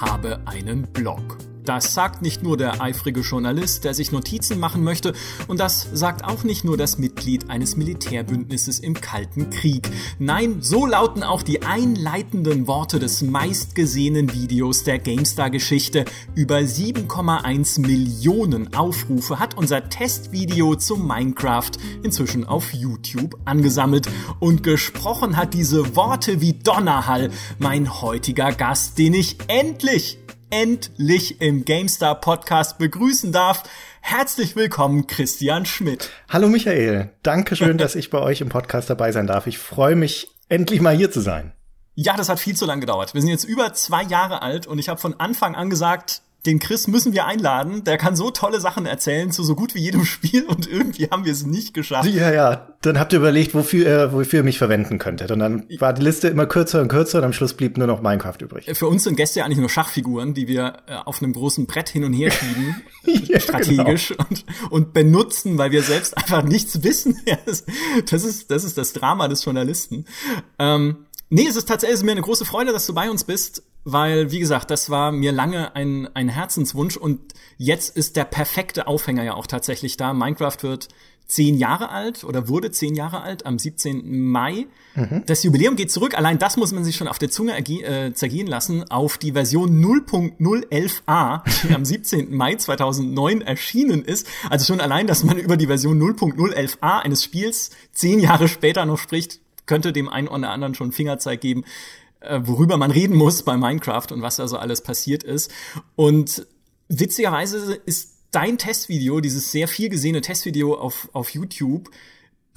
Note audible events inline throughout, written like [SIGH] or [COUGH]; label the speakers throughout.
Speaker 1: Habe einen Blog. Das sagt nicht nur der eifrige Journalist, der sich Notizen machen möchte, und das sagt auch nicht nur das Mitglied eines Militärbündnisses im Kalten Krieg. Nein, so lauten auch die einleitenden Worte des meistgesehenen Videos der GameStar-Geschichte. Über 7,1 Millionen Aufrufe hat unser Testvideo zu Minecraft inzwischen auf YouTube angesammelt. Und gesprochen hat diese Worte wie Donnerhall mein heutiger Gast, den ich endlich endlich im GameStar Podcast begrüßen darf. Herzlich willkommen, Christian Schmidt.
Speaker 2: Hallo Michael, danke schön, dass ich bei euch im Podcast dabei sein darf. Ich freue mich, endlich mal hier zu sein.
Speaker 1: Ja, das hat viel zu lang gedauert. Wir sind jetzt über zwei Jahre alt und ich habe von Anfang an gesagt, den Chris müssen wir einladen. Der kann so tolle Sachen erzählen zu so gut wie jedem [LAUGHS] Spiel und irgendwie haben wir es nicht geschafft.
Speaker 2: Ja, ja. Dann habt ihr überlegt, wofür, äh, wofür ihr mich verwenden könntet. Und dann war die Liste immer kürzer und kürzer und am Schluss blieb nur noch Minecraft übrig.
Speaker 1: Für uns sind Gäste ja eigentlich nur Schachfiguren, die wir äh, auf einem großen Brett hin und her schieben, [LAUGHS] ja, strategisch genau. und, und benutzen, weil wir selbst einfach nichts wissen. [LAUGHS] das ist, das ist das Drama des Journalisten. Ähm, Nee, es ist tatsächlich mir eine große Freude, dass du bei uns bist, weil, wie gesagt, das war mir lange ein, ein Herzenswunsch und jetzt ist der perfekte Aufhänger ja auch tatsächlich da. Minecraft wird zehn Jahre alt oder wurde zehn Jahre alt am 17. Mai. Mhm. Das Jubiläum geht zurück, allein das muss man sich schon auf der Zunge äh, zergehen lassen, auf die Version 0.011a, die am 17. Mai 2009 erschienen ist. Also schon allein, dass man über die Version 0.011a eines Spiels zehn Jahre später noch spricht, könnte dem einen oder anderen schon Fingerzeig geben, äh, worüber man reden muss bei Minecraft und was da so alles passiert ist. Und witzigerweise ist dein Testvideo, dieses sehr viel gesehene Testvideo auf, auf YouTube,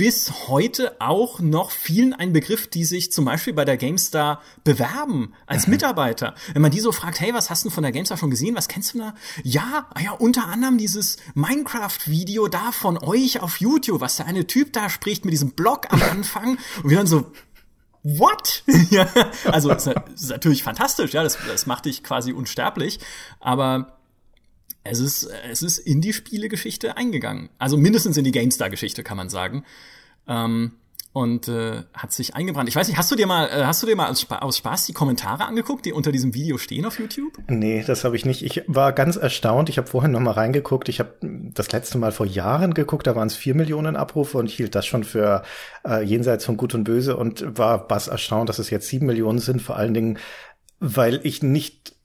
Speaker 1: bis heute auch noch vielen ein Begriff, die sich zum Beispiel bei der GameStar bewerben als mhm. Mitarbeiter. Wenn man die so fragt, hey, was hast du von der GameStar schon gesehen? Was kennst du da? Ja, ah ja, unter anderem dieses Minecraft-Video da von euch auf YouTube, was der eine Typ da spricht mit diesem Blog am Anfang. Und wir dann so, What? [LAUGHS] ja, [LAUGHS] also das ist natürlich fantastisch, ja, das, das macht dich quasi unsterblich, aber es ist, es ist in die Spielegeschichte eingegangen. Also mindestens in die GameStar-Geschichte, kann man sagen. Ähm, und äh, hat sich eingebrannt. Ich weiß nicht, hast du dir mal, äh, hast du dir mal aus, Sp aus Spaß die Kommentare angeguckt, die unter diesem Video stehen auf YouTube?
Speaker 2: Nee, das habe ich nicht. Ich war ganz erstaunt. Ich habe vorhin noch mal reingeguckt. Ich habe das letzte Mal vor Jahren geguckt, da waren es vier Millionen Abrufe und ich hielt das schon für äh, jenseits von Gut und Böse und war was erstaunt, dass es jetzt sieben Millionen sind. Vor allen Dingen, weil ich nicht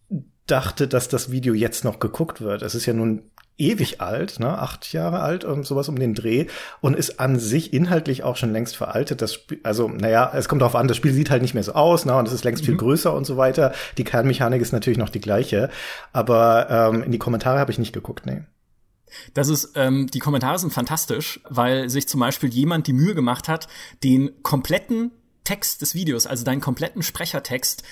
Speaker 2: dachte, dass das Video jetzt noch geguckt wird. Es ist ja nun ewig alt, ne, acht Jahre alt und sowas um den Dreh und ist an sich inhaltlich auch schon längst veraltet. Das Spiel, also naja, es kommt darauf an, das Spiel sieht halt nicht mehr so aus, ne, und es ist längst mhm. viel größer und so weiter. Die Kernmechanik ist natürlich noch die gleiche, aber ähm, in die Kommentare habe ich nicht geguckt, nee.
Speaker 1: Das ist, ähm, die Kommentare sind fantastisch, weil sich zum Beispiel jemand die Mühe gemacht hat, den kompletten Text des Videos, also deinen kompletten Sprechertext,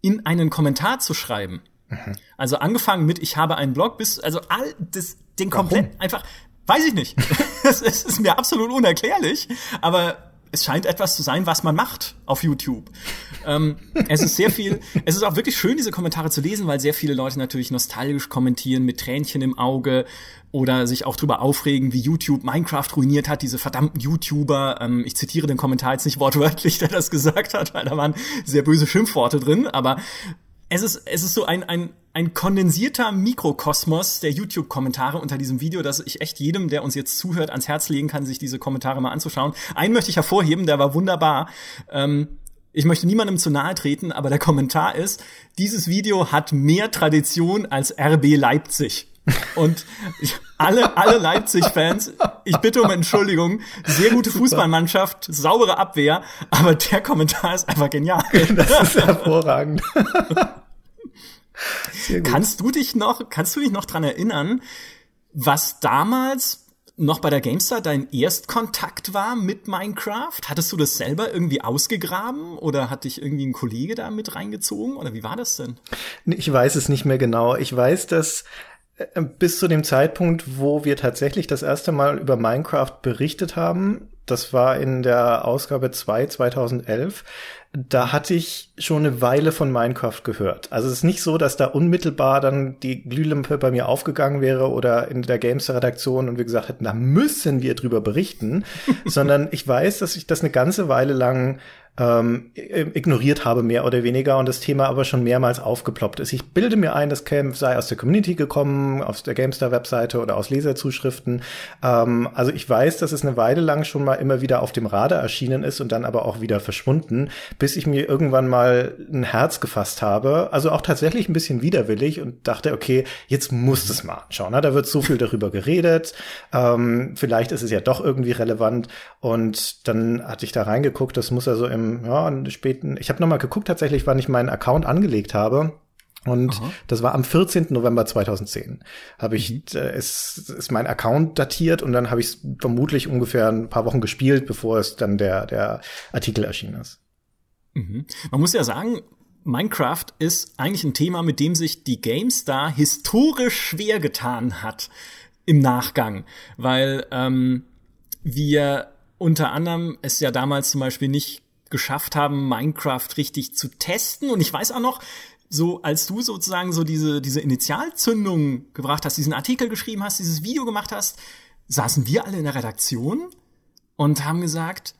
Speaker 1: in einen Kommentar zu schreiben. Mhm. Also angefangen mit ich habe einen Blog bis also all das den komplett einfach weiß ich nicht. [LAUGHS] Es ist mir absolut unerklärlich, aber es scheint etwas zu sein, was man macht auf YouTube. ähm, es ist sehr viel, es ist auch wirklich schön, diese Kommentare zu lesen, weil sehr viele Leute natürlich nostalgisch kommentieren mit Tränchen im Auge oder sich auch drüber aufregen, wie YouTube Minecraft ruiniert hat, diese verdammten YouTuber. Ähm, ich zitiere den Kommentar jetzt nicht wortwörtlich, der das gesagt hat, weil da waren sehr böse Schimpfworte drin, aber es ist, es ist so ein, ein, ein kondensierter Mikrokosmos der YouTube-Kommentare unter diesem Video, dass ich echt jedem, der uns jetzt zuhört, ans Herz legen kann, sich diese Kommentare mal anzuschauen. Einen möchte ich hervorheben, der war wunderbar. Ähm, ich möchte niemandem zu nahe treten, aber der Kommentar ist, dieses Video hat mehr Tradition als RB Leipzig. Und alle, alle Leipzig-Fans, ich bitte um Entschuldigung, sehr gute Fußballmannschaft, saubere Abwehr, aber der Kommentar ist einfach genial. [LAUGHS]
Speaker 2: Das ist hervorragend.
Speaker 1: Kannst du dich noch, kannst du dich noch dran erinnern, was damals noch bei der GameStar dein Erstkontakt war mit Minecraft? Hattest du das selber irgendwie ausgegraben oder hat dich irgendwie ein Kollege da mit reingezogen oder wie war das denn?
Speaker 2: Ich weiß es nicht mehr genau. Ich weiß, dass bis zu dem Zeitpunkt, wo wir tatsächlich das erste Mal über Minecraft berichtet haben, das war in der Ausgabe 2 2011, da hatte ich schon eine Weile von Minecraft gehört. Also es ist nicht so, dass da unmittelbar dann die Glühlampe bei mir aufgegangen wäre oder in der Games-Redaktion und wir gesagt hätten, da müssen wir drüber berichten, [LAUGHS] sondern ich weiß, dass ich das eine ganze Weile lang ähm, ignoriert habe, mehr oder weniger, und das Thema aber schon mehrmals aufgeploppt ist. Ich bilde mir ein, das Camp sei aus der Community gekommen, aus der GameStar-Webseite oder aus Leserzuschriften. Ähm, also ich weiß, dass es eine Weile lang schon mal immer wieder auf dem Radar erschienen ist und dann aber auch wieder verschwunden, bis ich mir irgendwann mal ein Herz gefasst habe. Also auch tatsächlich ein bisschen widerwillig und dachte, okay, jetzt muss es mal anschauen. Ne? Da wird so viel darüber geredet. Ähm, vielleicht ist es ja doch irgendwie relevant. Und dann hatte ich da reingeguckt, das muss also im ja, späten, ich habe nochmal geguckt tatsächlich, wann ich meinen Account angelegt habe. Und Aha. das war am 14. November 2010. Habe ich, mhm. äh, ist, ist mein Account datiert und dann habe ich es vermutlich ungefähr ein paar Wochen gespielt, bevor es dann der, der Artikel erschienen ist.
Speaker 1: Mhm. Man muss ja sagen, Minecraft ist eigentlich ein Thema, mit dem sich die GameStar historisch schwer getan hat im Nachgang, weil ähm, wir unter anderem es ja damals zum Beispiel nicht geschafft haben, Minecraft richtig zu testen. Und ich weiß auch noch, so als du sozusagen so diese, diese Initialzündung gebracht hast, diesen Artikel geschrieben hast, dieses Video gemacht hast, saßen wir alle in der Redaktion und haben gesagt,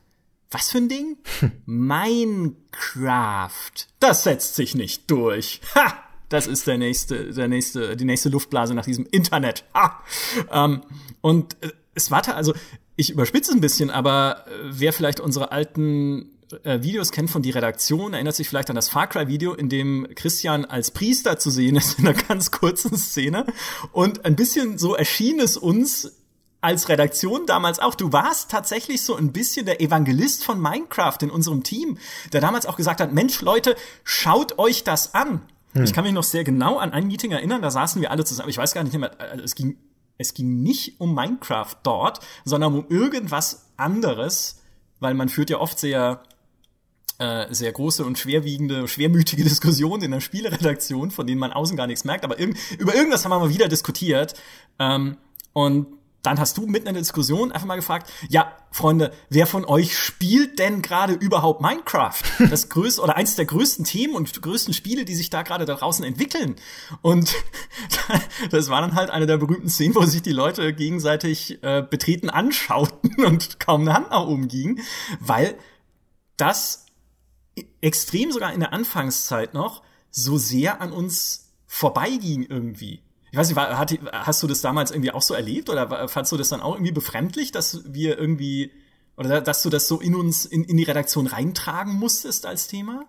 Speaker 1: was für ein Ding? Minecraft. Das setzt sich nicht durch. Ha! Das ist der nächste, der nächste, die nächste Luftblase nach diesem Internet. Ha! Ähm, und äh, es war also, ich überspitze es ein bisschen, aber äh, wer vielleicht unsere alten äh, Videos kennt von die Redaktion, erinnert sich vielleicht an das Far Cry Video, in dem Christian als Priester zu sehen ist in einer [LAUGHS] ganz kurzen Szene. Und ein bisschen so erschien es uns als Redaktion damals auch. Du warst tatsächlich so ein bisschen der Evangelist von Minecraft in unserem Team, der damals auch gesagt hat, Mensch Leute, schaut euch das an. Hm. Ich kann mich noch sehr genau an ein Meeting erinnern, da saßen wir alle zusammen. Ich weiß gar nicht mehr, also es ging, es ging nicht um Minecraft dort, sondern um irgendwas anderes, weil man führt ja oft sehr äh, sehr große und schwerwiegende, schwermütige [LAUGHS] Diskussionen in der Spieleredaktion, von denen man außen gar nichts merkt, aber irg über irgendwas haben wir mal wieder diskutiert. Ähm, und dann hast du mitten in der Diskussion einfach mal gefragt, ja, Freunde, wer von euch spielt denn gerade überhaupt Minecraft? [LAUGHS] Das größte oder eins der größten Themen und größten Spiele, die sich da gerade da draußen entwickeln. Und [LAUGHS] das war dann halt eine der berühmten Szenen, wo sich die Leute gegenseitig äh, betreten anschauten und kaum eine Hand nach oben ging, weil das extrem sogar in der Anfangszeit noch so sehr an uns vorbeiging irgendwie. Ich weiß nicht, war, hat, hast du das damals irgendwie auch so erlebt oder fandst du das dann auch irgendwie befremdlich, dass wir irgendwie oder dass du das so in uns in, in die Redaktion reintragen musstest als Thema?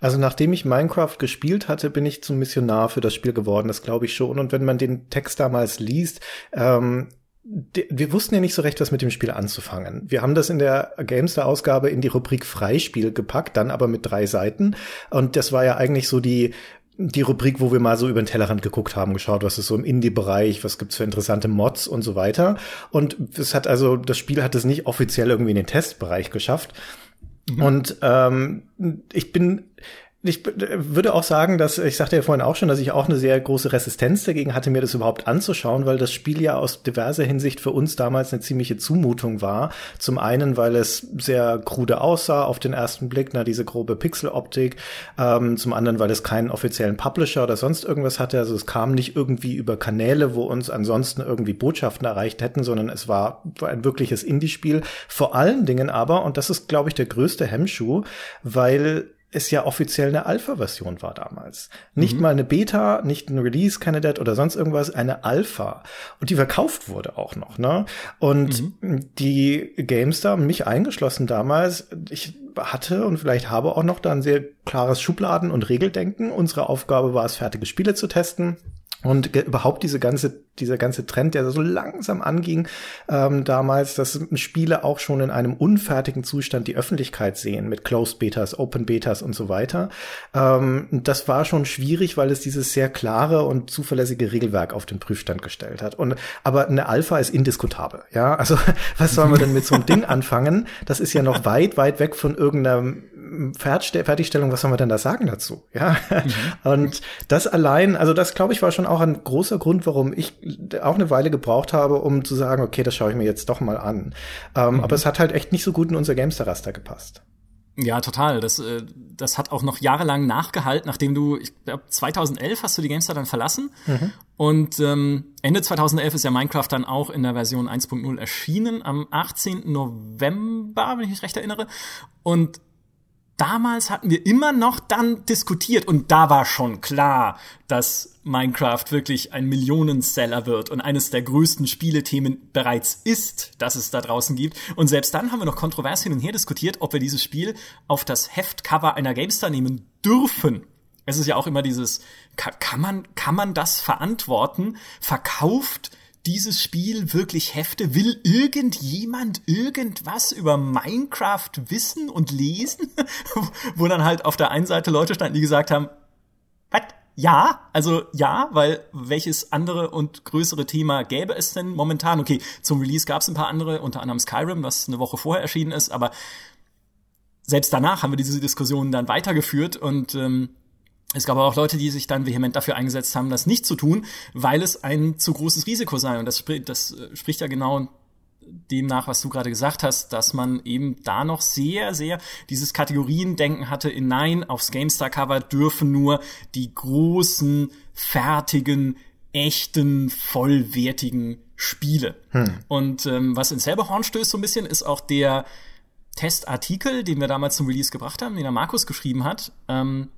Speaker 2: Also nachdem ich Minecraft gespielt hatte, bin ich zum Missionar für das Spiel geworden, das glaube ich schon. Und wenn man den Text damals liest, ähm, wir wussten ja nicht so recht, was mit dem Spiel anzufangen. Wir haben das in der Gamester-Ausgabe in die Rubrik Freispiel gepackt, dann aber mit drei Seiten. Und das war ja eigentlich so die die Rubrik, wo wir mal so über den Tellerrand geguckt haben, geschaut, was ist so im Indie-Bereich, was gibt's für interessante Mods und so weiter. Und es hat also, das Spiel hat es nicht offiziell irgendwie in den Testbereich geschafft. Mhm. Und ähm, ich bin ich würde auch sagen, dass, ich sagte ja vorhin auch schon, dass ich auch eine sehr große Resistenz dagegen hatte, mir das überhaupt anzuschauen, weil das Spiel ja aus diverser Hinsicht für uns damals eine ziemliche Zumutung war. Zum einen, weil es sehr krude aussah auf den ersten Blick, na, diese grobe Pixeloptik. Ähm, zum anderen, weil es keinen offiziellen Publisher oder sonst irgendwas hatte. Also es kam nicht irgendwie über Kanäle, wo uns ansonsten irgendwie Botschaften erreicht hätten, sondern es war ein wirkliches Indie-Spiel. Vor allen Dingen aber, und das ist, glaube ich, der größte Hemmschuh, weil es ja offiziell eine Alpha-Version war damals. Nicht mhm. mal eine Beta, nicht ein Release-Candidate oder sonst irgendwas, eine Alpha. Und die verkauft wurde auch noch, ne? Und mhm. die GameStar, mich eingeschlossen damals, ich hatte und vielleicht habe auch noch da ein sehr klares Schubladen- und Regeldenken. Unsere Aufgabe war es, fertige Spiele zu testen und überhaupt diese ganze, dieser ganze Trend, der so langsam anging ähm, damals, dass Spiele auch schon in einem unfertigen Zustand die Öffentlichkeit sehen mit Closed Betas, Open Betas und so weiter. Ähm, das war schon schwierig, weil es dieses sehr klare und zuverlässige Regelwerk auf den Prüfstand gestellt hat. Und aber eine Alpha ist indiskutabel. Ja, also [LAUGHS] was sollen wir denn mit so einem Ding [LAUGHS] anfangen? Das ist ja noch weit, weit weg von irgendeinem Fertigstellung, was soll man denn da sagen dazu? Ja. Mhm. Und das allein, also das glaube ich war schon auch ein großer Grund, warum ich auch eine Weile gebraucht habe, um zu sagen, okay, das schaue ich mir jetzt doch mal an. Ähm, mhm. Aber es hat halt echt nicht so gut in unser Gamester-Raster gepasst.
Speaker 1: Ja, total. Das, äh, das hat auch noch jahrelang nachgehalten, nachdem du, ich glaube, 2011 hast du die Gamester dann verlassen. Mhm. Und ähm, Ende 2011 ist ja Minecraft dann auch in der Version 1.0 erschienen, am 18. November, wenn ich mich recht erinnere. Und damals hatten wir immer noch dann diskutiert und da war schon klar, dass Minecraft wirklich ein Millionenseller wird und eines der größten Spielethemen bereits ist, das es da draußen gibt. Und selbst dann haben wir noch kontrovers hin und her diskutiert, ob wir dieses Spiel auf das Heftcover einer GameStar nehmen dürfen. Es ist ja auch immer dieses, kann man, kann man das verantworten? Verkauft dieses Spiel wirklich Hefte? Will irgendjemand irgendwas über Minecraft wissen und lesen? [LAUGHS] Wo dann halt auf der einen Seite Leute standen, die gesagt haben, was? Ja, also ja, weil welches andere und größere Thema gäbe es denn momentan? Okay, zum Release gab es ein paar andere, unter anderem Skyrim, was eine Woche vorher erschienen ist, aber selbst danach haben wir diese Diskussionen dann weitergeführt und ähm, es gab aber auch Leute, die sich dann vehement dafür eingesetzt haben, das nicht zu tun, weil es ein zu großes Risiko sei. Und das, spricht, das äh, spricht ja genau dem nach, was du gerade gesagt hast, dass man eben da noch sehr, sehr dieses Kategoriendenken hatte in Nein, aufs GameStar-Cover dürfen nur die großen, fertigen, echten, vollwertigen Spiele. Hm. Und ähm, was ins selbe Horn stößt so ein bisschen, ist auch der Testartikel, den wir damals zum Release gebracht haben, den der Markus geschrieben hat. Ähm,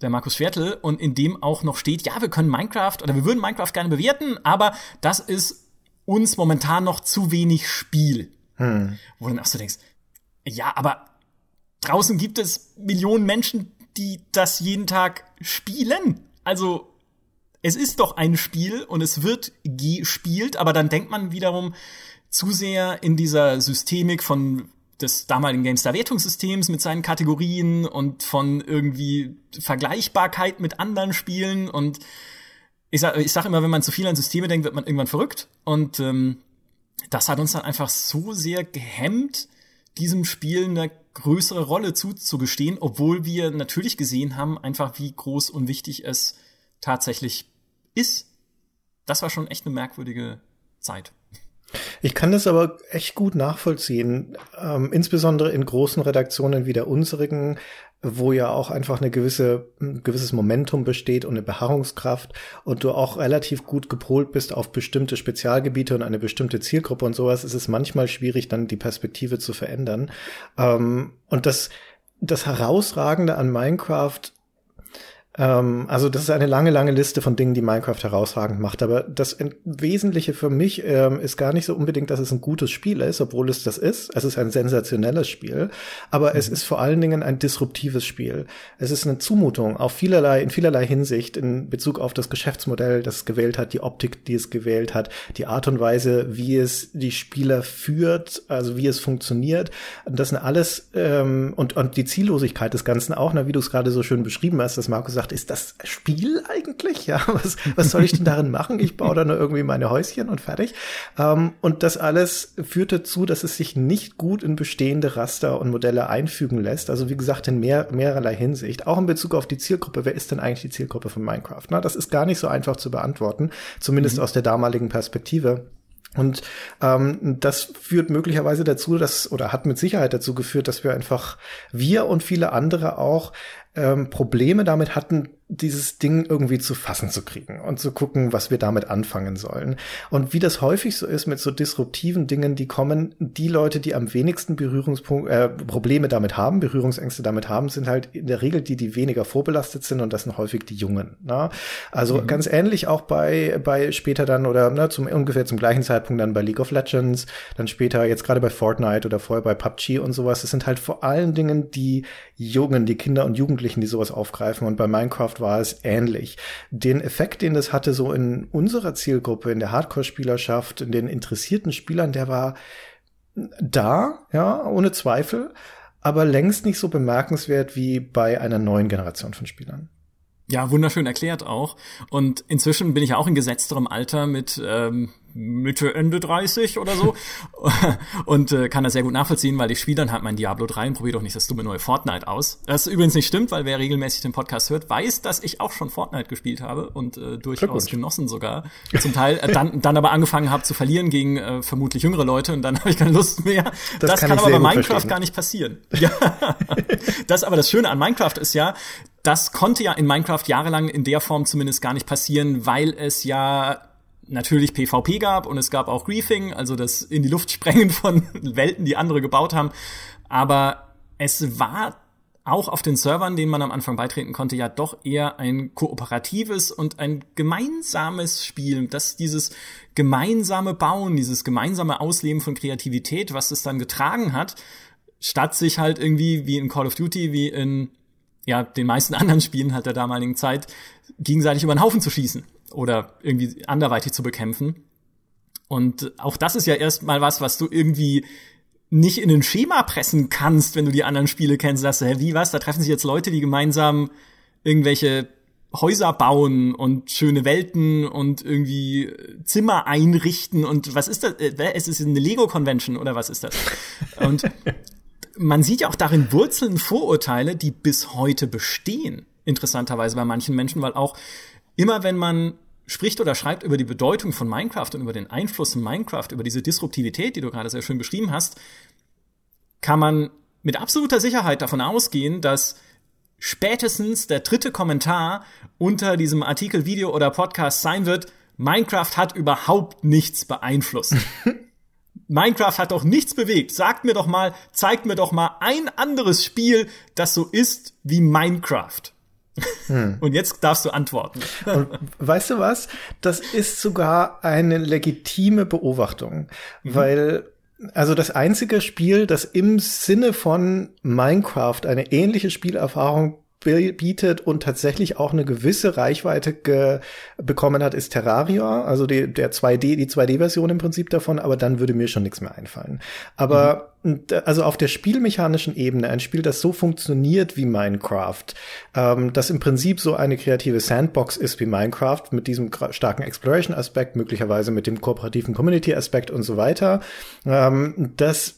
Speaker 1: der Markus Viertel, und in dem auch noch steht, ja, wir können Minecraft oder wir würden Minecraft gerne bewerten, aber das ist uns momentan noch zu wenig Spiel. Hm. Wo du dann auch so denkst, ja, aber draußen gibt es Millionen Menschen, die das jeden Tag spielen. Also, es ist doch ein Spiel und es wird gespielt, aber dann denkt man wiederum zu sehr in dieser Systemik von des damaligen GameStar-Wertungssystems mit seinen Kategorien und von irgendwie Vergleichbarkeit mit anderen Spielen und ich sag, ich sag immer, wenn man zu viel an Systeme denkt, wird man irgendwann verrückt und ähm, das hat uns dann einfach so sehr gehemmt, diesem Spiel eine größere Rolle zuzugestehen, obwohl wir natürlich gesehen haben, einfach wie groß und wichtig es tatsächlich ist. Das war schon echt eine merkwürdige Zeit.
Speaker 2: Ich kann das aber echt gut nachvollziehen, ähm, insbesondere in großen Redaktionen wie der unsrigen, wo ja auch einfach eine gewisse, ein gewisses Momentum besteht und eine Beharrungskraft und du auch relativ gut gepolt bist auf bestimmte Spezialgebiete und eine bestimmte Zielgruppe und sowas, ist es manchmal schwierig, dann die Perspektive zu verändern. Ähm, und das, das Herausragende an Minecraft ähm, also das ist eine lange, lange Liste von Dingen, die Minecraft herausragend macht. Aber das Wesentliche für mich ähm, ist gar nicht so unbedingt, dass es ein gutes Spiel ist, obwohl es das ist. Es ist ein sensationelles Spiel, aber mhm. es ist vor allen Dingen ein disruptives Spiel. Es ist eine Zumutung auf vielerlei, in vielerlei Hinsicht in Bezug auf das Geschäftsmodell, das es gewählt hat, die Optik, die es gewählt hat, die Art und Weise, wie es die Spieler führt, also wie es funktioniert. Das sind alles ähm, und und die Ziellosigkeit des Ganzen auch, na, wie du es gerade so schön beschrieben hast, dass Markus sagt, gedacht, ist das Spiel eigentlich? Ja, [LAUGHS] was, was soll ich denn darin machen? Ich baue da nur irgendwie meine Häuschen und fertig. Ähm, und das alles führt dazu, dass es sich nicht gut in bestehende Raster und Modelle einfügen lässt. Also wie gesagt, in mehr, mehrerlei Hinsicht. Auch in Bezug auf die Zielgruppe. Wer ist denn eigentlich die Zielgruppe von Minecraft? Na, das ist gar nicht so einfach zu beantworten, zumindest mhm. aus der damaligen Perspektive. Und ähm, das führt möglicherweise dazu, dass oder hat mit Sicherheit dazu geführt, dass wir einfach wir und viele andere auch ähm, Probleme damit hatten, dieses Ding irgendwie zu fassen zu kriegen und zu gucken, was wir damit anfangen sollen. Und wie das häufig so ist mit so disruptiven Dingen, die kommen, die Leute, die am wenigsten Berührungspunkte, äh, Probleme damit haben, Berührungsängste damit haben, sind halt in der Regel die, die weniger vorbelastet sind und das sind häufig die Jungen. Ne? Also mhm. ganz ähnlich auch bei, bei später dann oder ne, zum ungefähr zum gleichen Zeitpunkt dann bei League of Legends, dann später jetzt gerade bei Fortnite oder vorher bei PUBG und sowas. Das sind halt vor allen Dingen die Jungen, die Kinder und Jugendlichen, die sowas aufgreifen und bei Minecraft Minecraft war es ähnlich. Den Effekt, den das hatte, so in unserer Zielgruppe, in der Hardcore-Spielerschaft, in den interessierten Spielern, der war da, ja, ohne Zweifel, aber längst nicht so bemerkenswert wie bei einer neuen Generation von Spielern.
Speaker 1: Ja, wunderschön erklärt auch. Und inzwischen bin ich auch in gesetzterem Alter mit ähm, Mitte, Ende 30 oder so [LAUGHS] und äh, kann das sehr gut nachvollziehen, weil ich spiele dann halt mein Diablo 3 und probiere doch nicht das dumme neue Fortnite aus. Das übrigens nicht stimmt, weil wer regelmäßig den Podcast hört, weiß, dass ich auch schon Fortnite gespielt habe und äh, durchaus genossen sogar. Zum Teil äh, dann, dann aber angefangen habe zu verlieren gegen äh, vermutlich jüngere Leute und dann [LAUGHS] habe ich keine Lust mehr. Das, das kann, kann aber bei Minecraft verstehen. gar nicht passieren. Ja. [LAUGHS] das aber das Schöne an Minecraft ist ja, das konnte ja in Minecraft jahrelang in der Form zumindest gar nicht passieren, weil es ja natürlich PvP gab und es gab auch Griefing, also das in die Luft [LAUGHS] sprengen von Welten, die andere gebaut haben. Aber es war auch auf den Servern, denen man am Anfang beitreten konnte, ja doch eher ein kooperatives und ein gemeinsames Spiel, dass dieses gemeinsame Bauen, dieses gemeinsame Ausleben von Kreativität, was es dann getragen hat, statt sich halt irgendwie wie in Call of Duty, wie in ja, den meisten [LAUGHS] anderen Spielen halt der damaligen Zeit, gegenseitig über den Haufen zu schießen oder irgendwie anderweitig zu bekämpfen. Und auch das ist ja erstmal was, was du irgendwie nicht in ein Schema pressen kannst, wenn du die anderen Spiele kennst, sagst du, hä, wie was? Da treffen sich jetzt Leute, die gemeinsam irgendwelche Häuser bauen und schöne Welten und irgendwie Zimmer einrichten und was ist das? Äh, es ist eine Lego-Convention oder was ist das? Und [LAUGHS] man sieht ja auch darin Wurzeln, Vorurteile, die bis heute bestehen. Interessanterweise bei manchen Menschen, weil auch immer wenn man spricht oder schreibt über die Bedeutung von Minecraft und über den Einfluss in Minecraft, über diese Disruptivität, die du gerade sehr schön beschrieben hast, kann man mit absoluter Sicherheit davon ausgehen, dass spätestens der dritte Kommentar unter diesem Artikel, Video oder Podcast sein wird, Minecraft hat überhaupt nichts beeinflusst. [LAUGHS] Minecraft hat doch nichts bewegt. Sagt mir doch mal, zeigt mir doch mal ein anderes Spiel, das so ist wie Minecraft. Hm. [LAUGHS] Und jetzt darfst du antworten.
Speaker 2: Und weißt du was? Das ist sogar eine legitime Beobachtung, mhm. weil also das einzige Spiel, das im Sinne von Minecraft eine ähnliche Spielerfahrung bietet und tatsächlich auch eine gewisse Reichweite bekommen hat, ist Terraria, also die, der 2D, die 2D-Version im Prinzip davon, aber dann würde mir schon nichts mehr einfallen. Aber mhm also auf der spielmechanischen Ebene ein Spiel, das so funktioniert wie Minecraft, ähm, das im Prinzip so eine kreative Sandbox ist wie Minecraft, mit diesem starken Exploration-Aspekt, möglicherweise mit dem kooperativen Community-Aspekt und so weiter, ähm, das,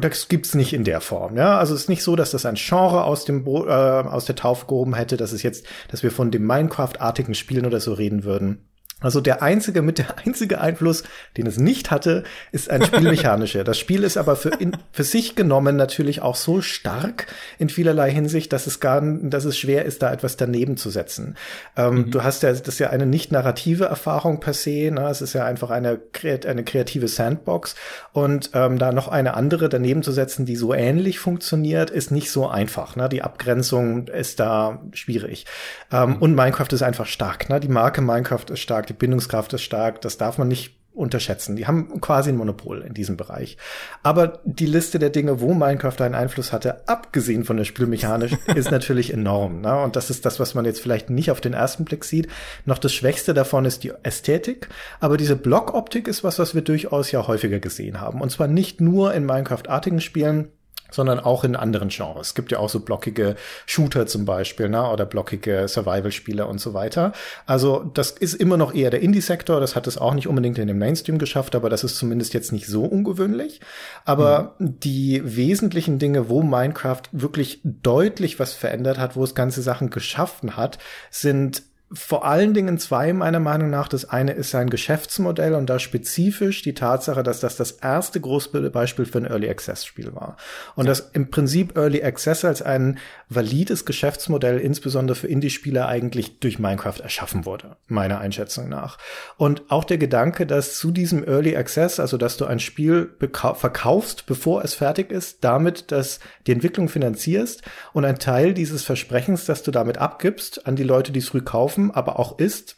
Speaker 2: das gibt's nicht in der Form. Ja? Also es ist nicht so, dass das ein Genre aus dem Bo äh, aus der Taufe gehoben hätte, dass es jetzt, dass wir von dem Minecraft-artigen Spielen oder so reden würden. Also der einzige mit der einzige Einfluss, den es nicht hatte, ist ein spielmechanischer. [LAUGHS] Das Spiel ist aber für, in, für sich genommen natürlich auch so stark in vielerlei Hinsicht, dass es gar, dass es schwer ist, da etwas daneben zu setzen. Ähm, mhm. Du hast ja, das ist ja eine nicht narrative Erfahrung per se. Ne? Es ist ja einfach eine, eine kreative Sandbox und ähm, da noch eine andere daneben zu setzen, die so ähnlich funktioniert, ist nicht so einfach. Ne? Die Abgrenzung ist da schwierig. Ähm, mhm. Und Minecraft ist einfach stark. Ne? Die Marke Minecraft ist stark die Bindungskraft ist stark, das darf man nicht unterschätzen. Die haben quasi ein Monopol in diesem Bereich. Aber die Liste der Dinge, wo Minecraft einen Einfluss hatte, abgesehen von der Spielmechanik, [LAUGHS] ist natürlich enorm. Ne? Und das ist das, was man jetzt vielleicht nicht auf den ersten Blick sieht. Noch das Schwächste davon ist die Ästhetik. Aber diese Blockoptik ist was, was wir durchaus ja häufiger gesehen haben. Und zwar nicht nur in Minecraft-artigen Spielen, sondern auch in anderen Genres. Es gibt ja auch so blockige Shooter zum Beispiel, ne, oder blockige Survival-Spiele und so weiter. Also das ist immer noch eher der Indie-Sektor. Das hat es auch nicht unbedingt in den Mainstream geschafft, aber das ist zumindest jetzt nicht so ungewöhnlich. Aber mhm. die wesentlichen Dinge, wo Minecraft wirklich deutlich was verändert hat, wo es ganze Sachen geschaffen hat, sind vor allen Dingen zwei meiner Meinung nach. Das eine ist sein Geschäftsmodell und da spezifisch die Tatsache, dass das das erste große Beispiel für ein Early Access Spiel war. Und ja. dass im Prinzip Early Access als ein valides Geschäftsmodell insbesondere für Indie-Spieler eigentlich durch Minecraft erschaffen wurde, meiner Einschätzung nach. Und auch der Gedanke, dass zu diesem Early Access, also dass du ein Spiel verkaufst, bevor es fertig ist, damit, dass die Entwicklung finanzierst und ein Teil dieses Versprechens, das du damit abgibst an die Leute, die es früh kaufen, aber auch ist,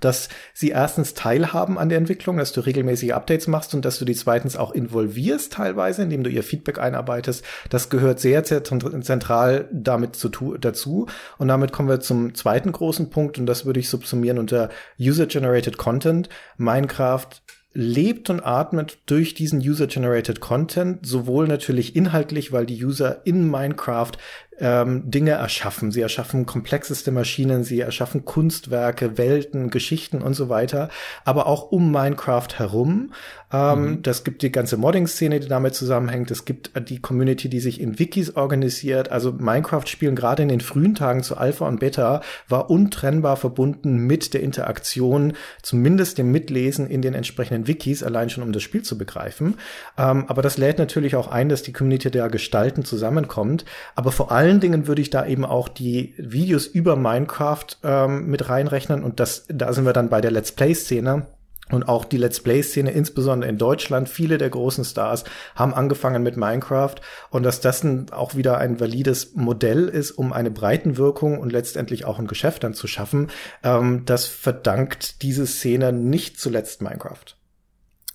Speaker 2: dass sie erstens teilhaben an der Entwicklung, dass du regelmäßige Updates machst und dass du die zweitens auch involvierst teilweise, indem du ihr Feedback einarbeitest. Das gehört sehr, sehr zentral damit zu, dazu. Und damit kommen wir zum zweiten großen Punkt und das würde ich subsumieren unter User-Generated Content. Minecraft lebt und atmet durch diesen User-Generated Content, sowohl natürlich inhaltlich, weil die User in Minecraft ähm, Dinge erschaffen. Sie erschaffen komplexeste Maschinen, sie erschaffen Kunstwerke, Welten, Geschichten und so weiter, aber auch um Minecraft herum. Ähm, mhm. Das gibt die ganze Modding-Szene, die damit zusammenhängt. Es gibt die Community, die sich in Wikis organisiert. Also Minecraft-Spielen gerade in den frühen Tagen zu Alpha und Beta war untrennbar verbunden mit der Interaktion, zumindest dem Mitlesen in den entsprechenden Wikis, allein schon um das Spiel zu begreifen. Ähm, aber das lädt natürlich auch ein, dass die Community der Gestalten zusammenkommt. Aber vor allen Dingen würde ich da eben auch die Videos über Minecraft ähm, mit reinrechnen und das, da sind wir dann bei der Let's Play-Szene Und auch die Let's Play-Szene, insbesondere in Deutschland, viele der großen Stars haben angefangen mit Minecraft und dass das auch wieder ein valides Modell ist, um eine Breitenwirkung und letztendlich auch ein Geschäft dann zu schaffen, ähm, das verdankt diese Szene nicht zuletzt Minecraft.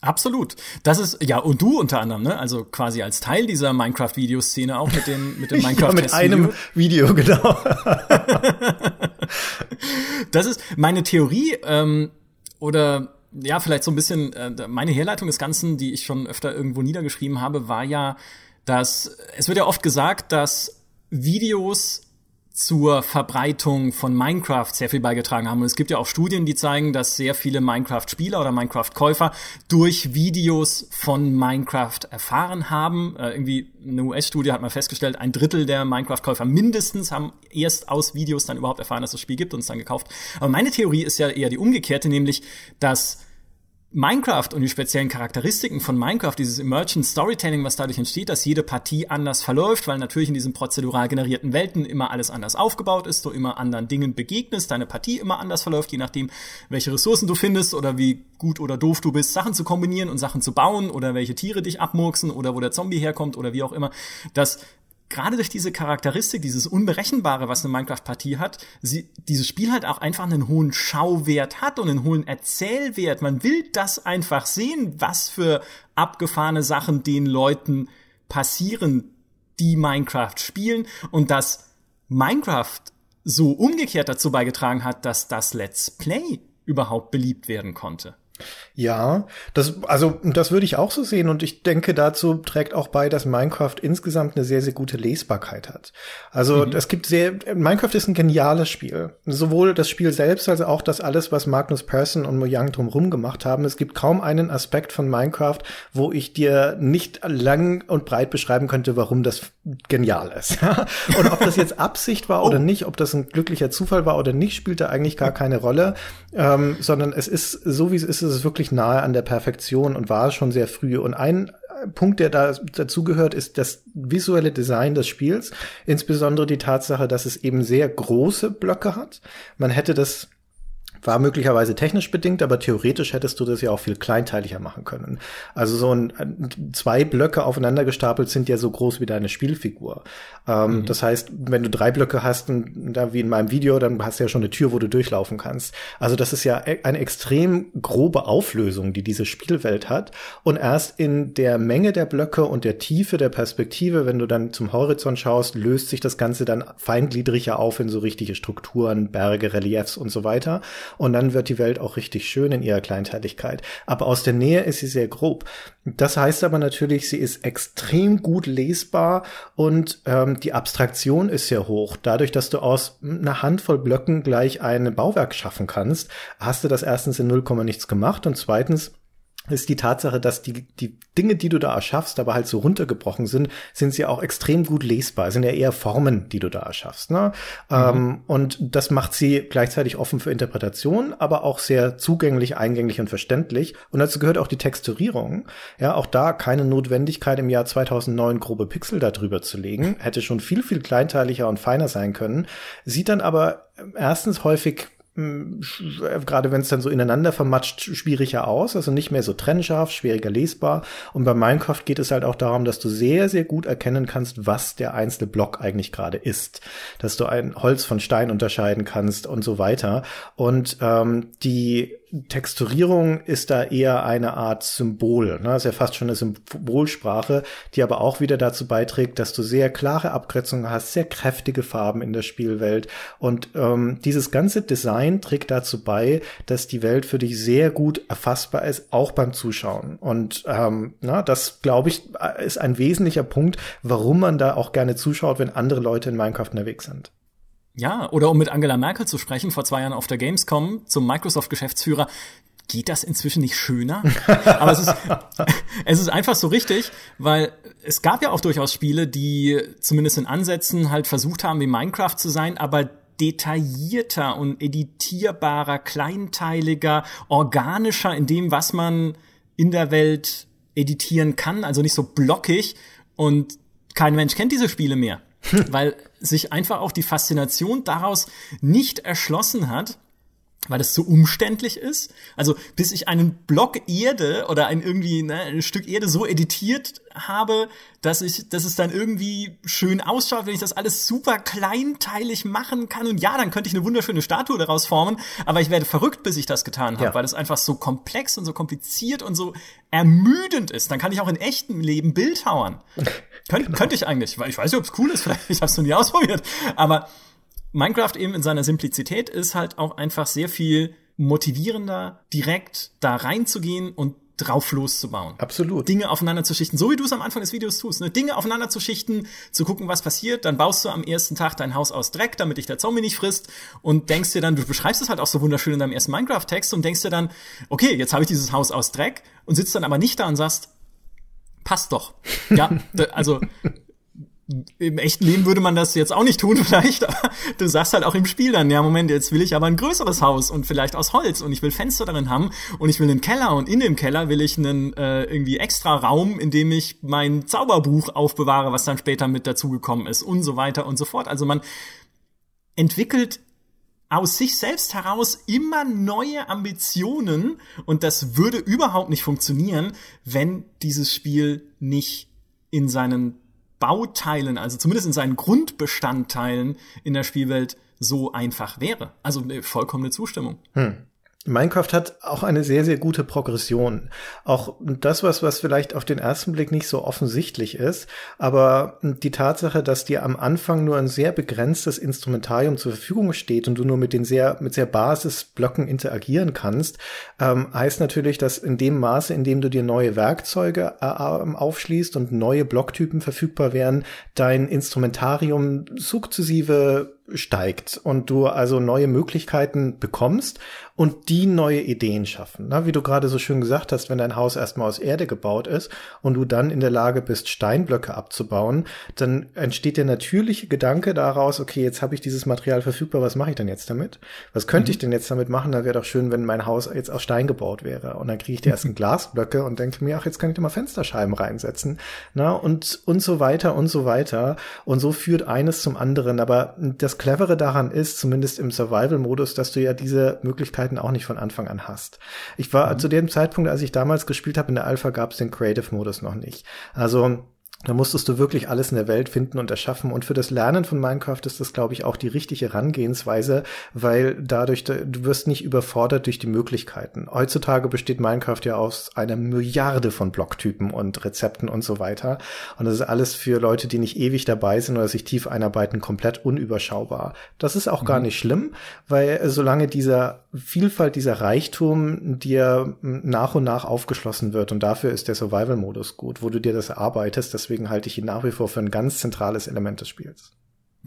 Speaker 1: Absolut. Das ist, ja, und du unter anderem, ne? Also quasi als Teil dieser Minecraft-Videoszene auch mit dem, mit dem minecraft [LAUGHS] ja,
Speaker 2: mit einem Video, genau. [LAUGHS]
Speaker 1: das ist meine Theorie, ähm, oder ja, vielleicht so ein bisschen, äh, meine Herleitung des Ganzen, die ich schon öfter irgendwo niedergeschrieben habe, war ja, dass es wird ja oft gesagt, dass Videos zur Verbreitung von Minecraft sehr viel beigetragen haben. Und es gibt ja auch Studien, die zeigen, dass sehr viele Minecraft-Spieler oder Minecraft-Käufer durch Videos von Minecraft erfahren haben. Äh, irgendwie eine US-Studie hat mal festgestellt, ein Drittel der Minecraft-Käufer mindestens haben erst aus Videos dann überhaupt erfahren, dass es das Spiel gibt und es dann gekauft. Aber meine Theorie ist ja eher die umgekehrte, nämlich, dass Minecraft und die speziellen Charakteristiken von Minecraft, dieses Emergent Storytelling, was dadurch entsteht, dass jede Partie anders verläuft, weil natürlich in diesen prozedural generierten Welten immer alles anders aufgebaut ist, du immer anderen Dingen begegnest, deine Partie immer anders verläuft, je nachdem, welche Ressourcen du findest oder wie gut oder doof du bist, Sachen zu kombinieren und Sachen zu bauen oder welche Tiere dich abmurksen oder wo der Zombie herkommt oder wie auch immer, dass gerade durch diese Charakteristik, dieses Unberechenbare, was eine Minecraft-Partie hat, sie, dieses Spiel halt auch einfach einen hohen Schauwert hat und einen hohen Erzählwert. Man will das einfach sehen, was für abgefahrene Sachen den Leuten passieren, die Minecraft spielen und dass Minecraft so umgekehrt dazu beigetragen hat, dass das Let's Play überhaupt beliebt werden konnte.
Speaker 2: Ja, das, also, das würde ich auch so sehen und ich denke, dazu trägt auch bei, dass Minecraft insgesamt eine sehr, sehr gute Lesbarkeit hat. Also, mhm. es gibt sehr, Minecraft ist ein geniales Spiel. Sowohl das Spiel selbst als auch das alles, was Magnus Persson und Mojang drumherum gemacht haben. Es gibt kaum einen Aspekt von Minecraft, wo ich dir nicht lang und breit beschreiben könnte, warum das genial ist. [LAUGHS] und ob das jetzt Absicht war oh. oder nicht, ob das ein glücklicher Zufall war oder nicht, spielte eigentlich gar keine Rolle, ähm, sondern es ist, so wie es ist, ist es wirklich nahe an der Perfektion und war es schon sehr früh. Und ein Punkt, der da dazu gehört, ist das visuelle Design des Spiels, insbesondere die Tatsache, dass es eben sehr große Blöcke hat. Man hätte das war möglicherweise technisch bedingt, aber theoretisch hättest du das ja auch viel kleinteiliger machen können. Also so ein, zwei Blöcke aufeinander gestapelt sind ja so groß wie deine Spielfigur. Ähm, mhm. Das heißt, wenn du drei Blöcke hast, da wie in meinem Video, dann hast du ja schon eine Tür, wo du durchlaufen kannst. Also das ist ja e, eine extrem grobe Auflösung, die diese Spielwelt hat. Und erst in der Menge der Blöcke und der Tiefe der Perspektive, wenn du dann zum Horizont schaust, löst sich das Ganze dann feingliedriger auf in so richtige Strukturen, Berge, Reliefs und so weiter und dann wird die Welt auch richtig schön in ihrer Kleinteiligkeit. Aber aus der Nähe ist sie sehr grob. Das heißt aber natürlich, sie ist extrem gut lesbar und ähm, die Abstraktion ist sehr hoch. Dadurch, dass du aus einer Handvoll Blöcken gleich ein Bauwerk schaffen kannst, hast du das erstens in 0, nichts gemacht und zweitens ist die Tatsache, dass die, die Dinge, die du da erschaffst, aber halt so runtergebrochen sind, sind sie auch extrem gut lesbar, sind ja eher Formen, die du da erschaffst. Ne? Mhm. Ähm, und das macht sie gleichzeitig offen für Interpretation, aber auch sehr zugänglich, eingänglich und verständlich. Und dazu gehört auch die Texturierung. Ja, auch da keine Notwendigkeit im Jahr 2009 grobe Pixel darüber zu legen. Hätte schon viel, viel kleinteiliger und feiner sein können. Sieht dann aber erstens häufig gerade wenn es dann so ineinander vermatscht, schwieriger aus, also nicht mehr so trennscharf, schwieriger lesbar. Und bei Minecraft geht es halt auch darum, dass du sehr, sehr gut erkennen kannst, was der einzelne Block eigentlich gerade ist. Dass du ein Holz von Stein unterscheiden kannst und so weiter. Und ähm, die Texturierung ist da eher eine Art Symbol. Ne? Das ist ja fast schon eine Symbolsprache, die aber auch wieder dazu beiträgt, dass du sehr klare Abgrenzungen hast, sehr kräftige Farben in der Spielwelt. Und ähm, dieses ganze Design trägt dazu bei, dass die Welt für dich sehr gut erfassbar ist, auch beim Zuschauen. Und ähm, na, das, glaube ich, ist ein wesentlicher Punkt, warum man da auch gerne zuschaut, wenn andere Leute in Minecraft unterwegs sind.
Speaker 1: Ja, oder um mit Angela Merkel zu sprechen, vor zwei Jahren auf der Gamescom zum Microsoft-Geschäftsführer, geht das inzwischen nicht schöner? [LAUGHS] Aber es ist, [LAUGHS] es ist einfach so richtig, weil es gab ja auch durchaus Spiele, die zumindest in Ansätzen halt versucht haben, wie Minecraft zu sein, aber detaillierter und editierbarer, kleinteiliger, organischer in dem, was man in der Welt editieren kann, also nicht so blockig und kein Mensch kennt diese Spiele mehr. [LAUGHS] weil sich einfach auch die Faszination daraus nicht erschlossen hat, weil es so umständlich ist. Also bis ich einen Block Erde oder ein irgendwie ne, ein Stück Erde so editiert habe, dass ich, dass es dann irgendwie schön ausschaut, wenn ich das alles super kleinteilig machen kann. Und ja, dann könnte ich eine wunderschöne Statue daraus formen. Aber ich werde verrückt, bis ich das getan habe, ja. weil es einfach so komplex und so kompliziert und so ermüdend ist. Dann kann ich auch in echtem Leben bildhauern. [LAUGHS] Könnt, genau. Könnte ich eigentlich, weil ich weiß nicht, ob es cool ist. [LAUGHS] Vielleicht ich habe es noch nie ausprobiert. Aber Minecraft eben in seiner Simplizität ist halt auch einfach sehr viel motivierender, direkt da reinzugehen und drauf loszubauen.
Speaker 2: Absolut.
Speaker 1: Dinge aufeinander zu schichten, so wie du es am Anfang des Videos tust. Ne? Dinge aufeinander zu schichten, zu gucken, was passiert. Dann baust du am ersten Tag dein Haus aus Dreck, damit dich der Zombie nicht frisst. Und denkst dir dann, du beschreibst es halt auch so wunderschön in deinem ersten Minecraft-Text und denkst dir dann, okay, jetzt habe ich dieses Haus aus Dreck und sitzt dann aber nicht da und sagst, passt doch. Ja, [LAUGHS] also im echten Leben würde man das jetzt auch nicht tun [LAUGHS] vielleicht, aber du sagst halt auch im Spiel dann, ja Moment, jetzt will ich aber ein größeres Haus und vielleicht aus Holz und ich will Fenster darin haben und ich will einen Keller und in dem Keller will ich einen äh, irgendwie extra Raum, in dem ich mein Zauberbuch aufbewahre, was dann später mit dazugekommen ist und so weiter und so fort. Also man entwickelt aus sich selbst heraus immer neue Ambitionen und das würde überhaupt nicht funktionieren, wenn dieses Spiel nicht in seinen Bauteilen, also zumindest in seinen Grundbestandteilen in der Spielwelt so einfach wäre. Also eine vollkommene Zustimmung. Hm.
Speaker 2: Minecraft hat auch eine sehr, sehr gute Progression. Auch das, was, was vielleicht auf den ersten Blick nicht so offensichtlich ist, aber die Tatsache, dass dir am Anfang nur ein sehr begrenztes Instrumentarium zur Verfügung steht und du nur mit den sehr, mit sehr Basisblöcken interagieren kannst, ähm, heißt natürlich, dass in dem Maße, in dem du dir neue Werkzeuge äh, aufschließt und neue Blocktypen verfügbar wären, dein Instrumentarium sukzessive steigt und du also neue Möglichkeiten bekommst und die neue Ideen schaffen. Na, wie du gerade so schön gesagt hast, wenn dein Haus erstmal aus Erde gebaut ist und du dann in der Lage bist, Steinblöcke abzubauen, dann entsteht der natürliche Gedanke daraus, okay, jetzt habe ich dieses Material verfügbar, was mache ich denn jetzt damit? Was könnte mhm. ich denn jetzt damit machen? Da wäre doch schön, wenn mein Haus jetzt aus Stein gebaut wäre. Und dann kriege ich die ersten Glasblöcke und denke mir, ach, jetzt kann ich da mal Fensterscheiben reinsetzen. Na, und, und so weiter und so weiter. Und so führt eines zum anderen. Aber das Clevere daran ist, zumindest im Survival-Modus, dass du ja diese Möglichkeiten auch nicht von Anfang an hast. Ich war mhm. zu dem Zeitpunkt, als ich damals gespielt habe in der Alpha, gab es den Creative-Modus noch nicht. Also da musstest du wirklich alles in der Welt finden und erschaffen. Und für das Lernen von Minecraft ist das, glaube ich, auch die richtige Herangehensweise, weil dadurch, du wirst nicht überfordert durch die Möglichkeiten. Heutzutage besteht Minecraft ja aus einer Milliarde von Blocktypen und Rezepten und so weiter. Und das ist alles für Leute, die nicht ewig dabei sind oder sich tief einarbeiten, komplett unüberschaubar. Das ist auch mhm. gar nicht schlimm, weil solange dieser Vielfalt, dieser Reichtum dir nach und nach aufgeschlossen wird, und dafür ist der Survival-Modus gut, wo du dir das erarbeitest, das deswegen halte ich ihn nach wie vor für ein ganz zentrales Element des Spiels.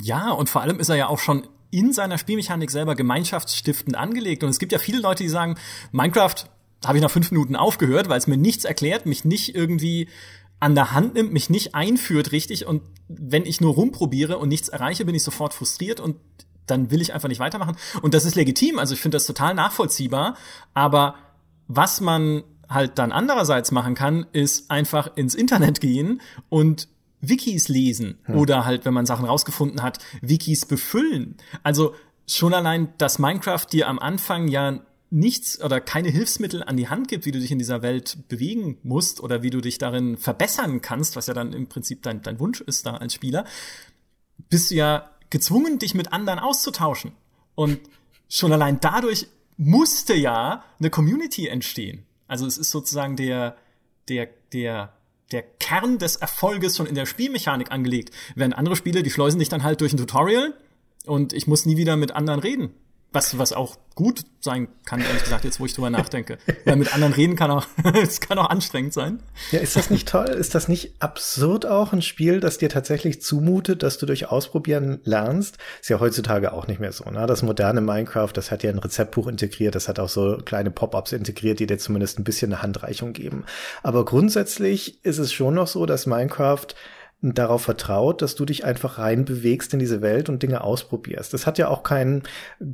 Speaker 1: Ja, und vor allem ist er ja auch schon in seiner Spielmechanik selber gemeinschaftsstiftend angelegt. Und es gibt ja viele Leute, die sagen, Minecraft habe ich nach fünf Minuten aufgehört, weil es mir nichts erklärt, mich nicht irgendwie an der Hand nimmt, mich nicht einführt richtig. Und wenn ich nur rumprobiere und nichts erreiche, bin ich sofort frustriert und dann will ich einfach nicht weitermachen. Und das ist legitim. Also ich finde das total nachvollziehbar. Aber was man halt dann andererseits machen kann, ist einfach ins Internet gehen und Wikis lesen hm. oder halt, wenn man Sachen rausgefunden hat, Wikis befüllen. Also schon allein, dass Minecraft dir am Anfang ja nichts oder keine Hilfsmittel an die Hand gibt, wie du dich in dieser Welt bewegen musst oder wie du dich darin verbessern kannst, was ja dann im Prinzip dein, dein Wunsch ist da als Spieler, bist du ja gezwungen, dich mit anderen auszutauschen. Und schon allein dadurch musste ja eine Community entstehen. Also es ist sozusagen der, der, der, der Kern des Erfolges schon in der Spielmechanik angelegt. Während andere Spiele, die schleusen dich dann halt durch ein Tutorial und ich muss nie wieder mit anderen reden. Was, was auch gut sein kann, ehrlich gesagt, jetzt wo ich drüber nachdenke. Weil mit anderen reden kann auch, [LAUGHS] es kann auch anstrengend sein.
Speaker 2: Ja, ist das nicht toll? Ist das nicht absurd auch ein Spiel, das dir tatsächlich zumutet, dass du durch Ausprobieren lernst? Ist ja heutzutage auch nicht mehr so, ne? Das moderne Minecraft, das hat ja ein Rezeptbuch integriert, das hat auch so kleine Pop-ups integriert, die dir zumindest ein bisschen eine Handreichung geben. Aber grundsätzlich ist es schon noch so, dass Minecraft darauf vertraut, dass du dich einfach reinbewegst in diese Welt und Dinge ausprobierst. Das hat ja auch kein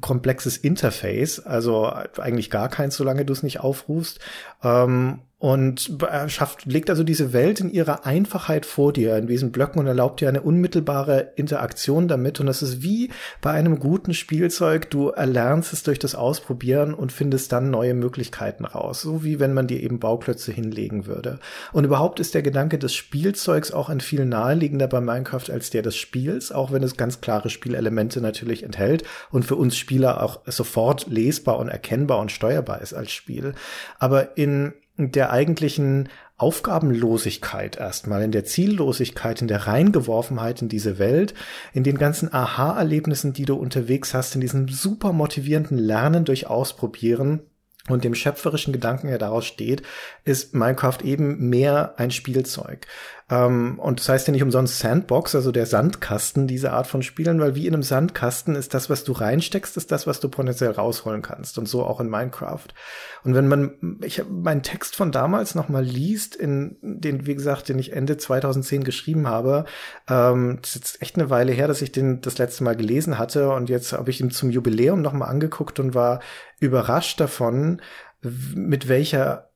Speaker 2: komplexes Interface, also eigentlich gar keins, solange du es nicht aufrufst. Ähm, und schafft, legt also diese Welt in ihrer Einfachheit vor dir, in diesen Blöcken und erlaubt dir eine unmittelbare Interaktion damit. Und das ist wie bei einem guten Spielzeug, du erlernst es durch das Ausprobieren und findest dann neue Möglichkeiten raus. So wie wenn man dir eben Bauklötze hinlegen würde. Und überhaupt ist der Gedanke des Spielzeugs auch ein viel naheliegender bei Minecraft als der des Spiels, auch wenn es ganz klare Spielelemente natürlich enthält und für uns Spieler auch sofort lesbar und erkennbar und steuerbar ist als Spiel. Aber in der eigentlichen Aufgabenlosigkeit erstmal, in der Ziellosigkeit, in der Reingeworfenheit in diese Welt, in den ganzen Aha-Erlebnissen, die du unterwegs hast, in diesem super motivierenden Lernen durch Ausprobieren, und dem schöpferischen Gedanken, der daraus steht, ist Minecraft eben mehr ein Spielzeug. Ähm, und das heißt ja nicht umsonst Sandbox, also der Sandkasten, diese Art von Spielen, weil wie in einem Sandkasten ist das, was du reinsteckst, ist das, was du potenziell rausholen kannst. Und so auch in Minecraft. Und wenn man, ich meinen Text von damals nochmal liest, in den, wie gesagt, den ich Ende 2010 geschrieben habe, ähm, das ist jetzt echt eine Weile her, dass ich den das letzte Mal gelesen hatte. Und jetzt habe ich ihn zum Jubiläum nochmal angeguckt und war überrascht davon, mit welcher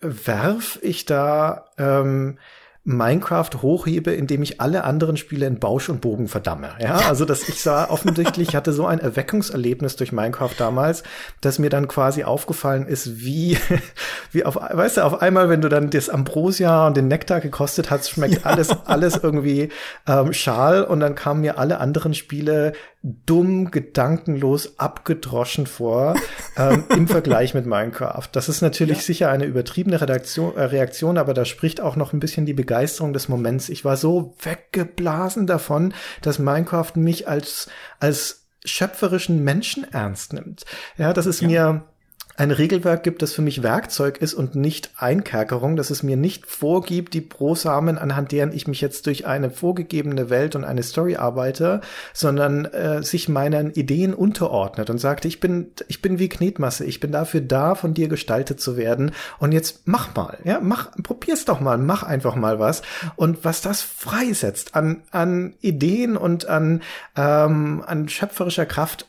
Speaker 2: Werf ich da ähm, Minecraft hochhebe, indem ich alle anderen Spiele in Bausch und Bogen verdamme. Ja, also dass ich sah offensichtlich hatte so ein Erweckungserlebnis durch Minecraft damals, dass mir dann quasi aufgefallen ist, wie [LAUGHS] wie auf weißt du, auf einmal, wenn du dann das Ambrosia und den Nektar gekostet hast, schmeckt ja. alles alles irgendwie ähm, schal und dann kamen mir alle anderen Spiele dumm, gedankenlos, abgedroschen vor ähm, im Vergleich mit Minecraft. Das ist natürlich ja. sicher eine übertriebene Redaktion, äh, Reaktion, aber da spricht auch noch ein bisschen die Begeisterung des Moments. Ich war so weggeblasen davon, dass Minecraft mich als, als schöpferischen Menschen ernst nimmt. Ja, das ist ja. mir ein Regelwerk gibt, das für mich Werkzeug ist und nicht Einkerkerung, dass es mir nicht vorgibt, die Brosamen, anhand deren ich mich jetzt durch eine vorgegebene Welt und eine Story arbeite, sondern äh, sich meinen Ideen unterordnet und sagt, ich bin, ich bin wie Knetmasse, ich bin dafür da, von dir gestaltet zu werden. Und jetzt mach mal, ja, mach, probier's doch mal, mach einfach mal was. Und was das freisetzt an, an Ideen und an, ähm, an schöpferischer Kraft,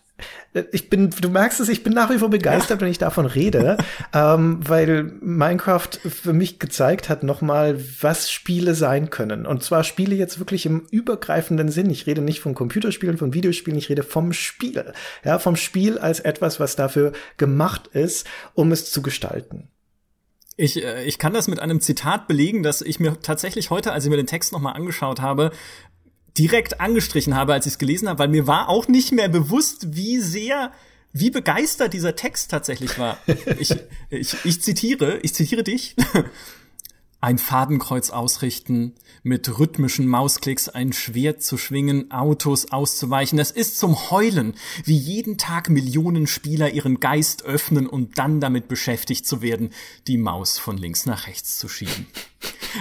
Speaker 2: ich bin, du merkst es, ich bin nach wie vor begeistert, ja. wenn ich davon rede, [LAUGHS] ähm, weil Minecraft für mich gezeigt hat nochmal, was Spiele sein können. Und zwar Spiele jetzt wirklich im übergreifenden Sinn. Ich rede nicht von Computerspielen, von Videospielen, ich rede vom Spiel. Ja, vom Spiel als etwas, was dafür gemacht ist, um es zu gestalten.
Speaker 1: Ich, äh, ich kann das mit einem Zitat belegen, dass ich mir tatsächlich heute, als ich mir den Text nochmal angeschaut habe, direkt angestrichen habe, als ich es gelesen habe, weil mir war auch nicht mehr bewusst, wie sehr, wie begeistert dieser Text tatsächlich war. Ich, ich, ich zitiere, ich zitiere dich. Ein Fadenkreuz ausrichten, mit rhythmischen Mausklicks ein Schwert zu schwingen, Autos auszuweichen, das ist zum Heulen, wie jeden Tag Millionen Spieler ihren Geist öffnen und dann damit beschäftigt zu werden, die Maus von links nach rechts zu schieben. [LAUGHS]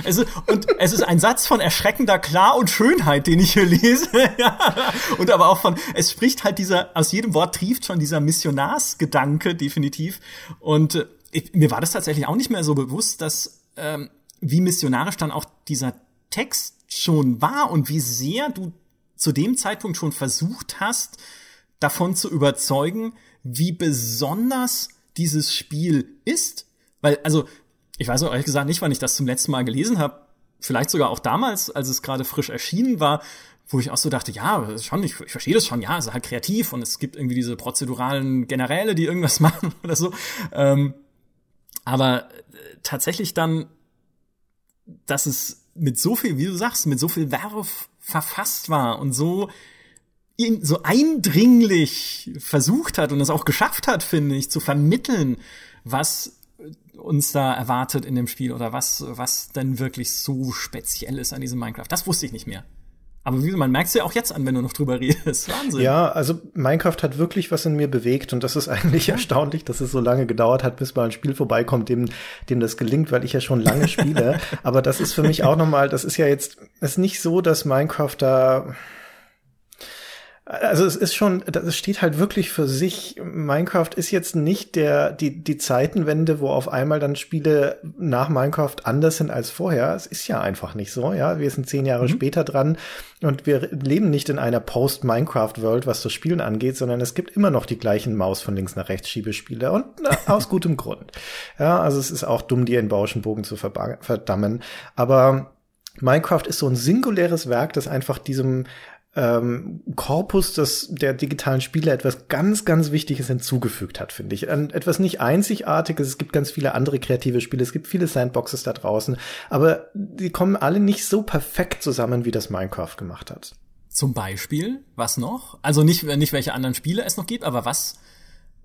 Speaker 1: Also, und es ist ein Satz von erschreckender Klar und Schönheit, den ich hier lese. [LAUGHS] Und aber auch von, es spricht halt dieser, aus jedem Wort trieft schon dieser Missionarsgedanke, definitiv. Und äh, ich, mir war das tatsächlich auch nicht mehr so bewusst, dass, ähm, wie missionarisch dann auch dieser Text schon war und wie sehr du zu dem Zeitpunkt schon versucht hast, davon zu überzeugen, wie besonders dieses Spiel ist. Weil, also, ich weiß auch ehrlich gesagt nicht, wann ich das zum letzten Mal gelesen habe. Vielleicht sogar auch damals, als es gerade frisch erschienen war, wo ich auch so dachte, ja, schon, ich, ich verstehe das schon, ja, es ist halt kreativ und es gibt irgendwie diese prozeduralen Generäle, die irgendwas [LAUGHS] machen oder so. Ähm, aber äh, tatsächlich dann, dass es mit so viel, wie du sagst, mit so viel Werf verfasst war und so so eindringlich versucht hat und es auch geschafft hat, finde ich, zu vermitteln, was uns da erwartet in dem Spiel oder was, was denn wirklich so speziell ist an diesem Minecraft. Das wusste ich nicht mehr. Aber wie, man merkt es ja auch jetzt an, wenn du noch drüber [LAUGHS] redest. Wahnsinn.
Speaker 2: Ja, also Minecraft hat wirklich was in mir bewegt und das ist eigentlich erstaunlich, dass es so lange gedauert hat, bis mal ein Spiel vorbeikommt, dem, dem das gelingt, weil ich ja schon lange spiele. [LAUGHS] Aber das ist für mich auch nochmal, das ist ja jetzt, es ist nicht so, dass Minecraft da Also es ist schon, das steht halt wirklich für sich. Minecraft ist jetzt nicht der die die Zeitenwende, wo auf einmal dann Spiele nach Minecraft anders sind als vorher. Es ist ja einfach nicht so. Ja, wir sind zehn Jahre mhm. später dran und wir leben nicht in einer Post-Minecraft-World, was das Spielen angeht, sondern es gibt immer noch die gleichen Maus von links nach rechts Schiebespiele und [LAUGHS] aus gutem Grund. Ja, also es ist auch dumm, die in Bauschenbogen zu verdammen. Aber Minecraft ist so ein singuläres Werk, das einfach diesem ähm, Korpus des, der digitalen Spiele etwas ganz, ganz Wichtiges hinzugefügt hat, finde ich. Ein, etwas nicht Einzigartiges. Es gibt ganz viele andere kreative Spiele. Es gibt viele Sandboxes da draußen. Aber die kommen alle nicht so perfekt zusammen, wie das Minecraft gemacht hat.
Speaker 1: Zum Beispiel? Was noch? Also nicht, nicht welche anderen Spiele es noch gibt, aber was,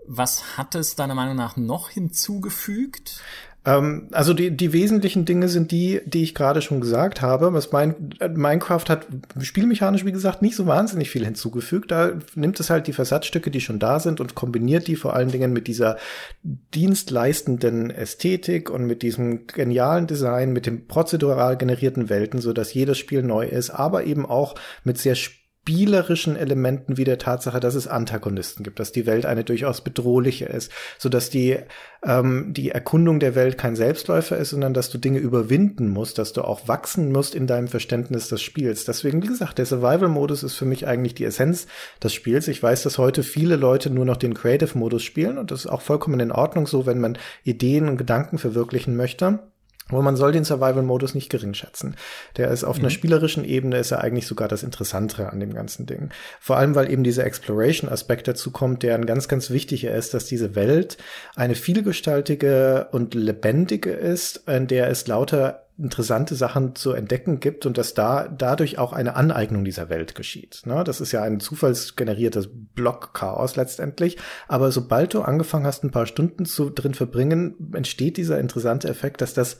Speaker 1: was hat es deiner Meinung nach noch hinzugefügt?
Speaker 2: Ähm, also die, die wesentlichen Dinge sind die, die ich gerade schon gesagt habe. Was mein, Minecraft hat spielmechanisch, wie gesagt, nicht so wahnsinnig viel hinzugefügt. Da nimmt es halt die Versatzstücke, die schon da sind und kombiniert die vor allen Dingen mit dieser dienstleistenden Ästhetik und mit diesem genialen Design, mit dem prozedural generierten Welten, so dass jedes Spiel neu ist, aber eben auch mit sehr spielerischen Elementen wie der Tatsache, dass es Antagonisten gibt, dass die Welt eine durchaus bedrohliche ist, so dass die ähm, die Erkundung der Welt kein Selbstläufer ist, sondern dass du Dinge überwinden musst, dass du auch wachsen musst in deinem Verständnis des Spiels. Deswegen, wie gesagt, der Survival-Modus ist für mich eigentlich die Essenz des Spiels. Ich weiß, dass heute viele Leute nur noch den Creative-Modus spielen und das ist auch vollkommen in Ordnung so, wenn man Ideen und Gedanken verwirklichen möchte. Aber man soll den Survival-Modus nicht gering schätzen. Der ist auf mhm. einer spielerischen Ebene ist er eigentlich sogar das Interessantere an dem ganzen Ding. Vor allem, weil eben dieser Exploration-Aspekt dazu kommt, der ein ganz, ganz wichtiger ist, dass diese Welt eine vielgestaltige und lebendige ist, in der es lauter interessante Sachen zu entdecken gibt und dass da dadurch auch eine Aneignung dieser Welt geschieht. Ne? Das ist ja ein zufallsgeneriertes Block-Chaos letztendlich. Aber sobald du angefangen hast, ein paar Stunden zu drin verbringen, entsteht dieser interessante Effekt, dass das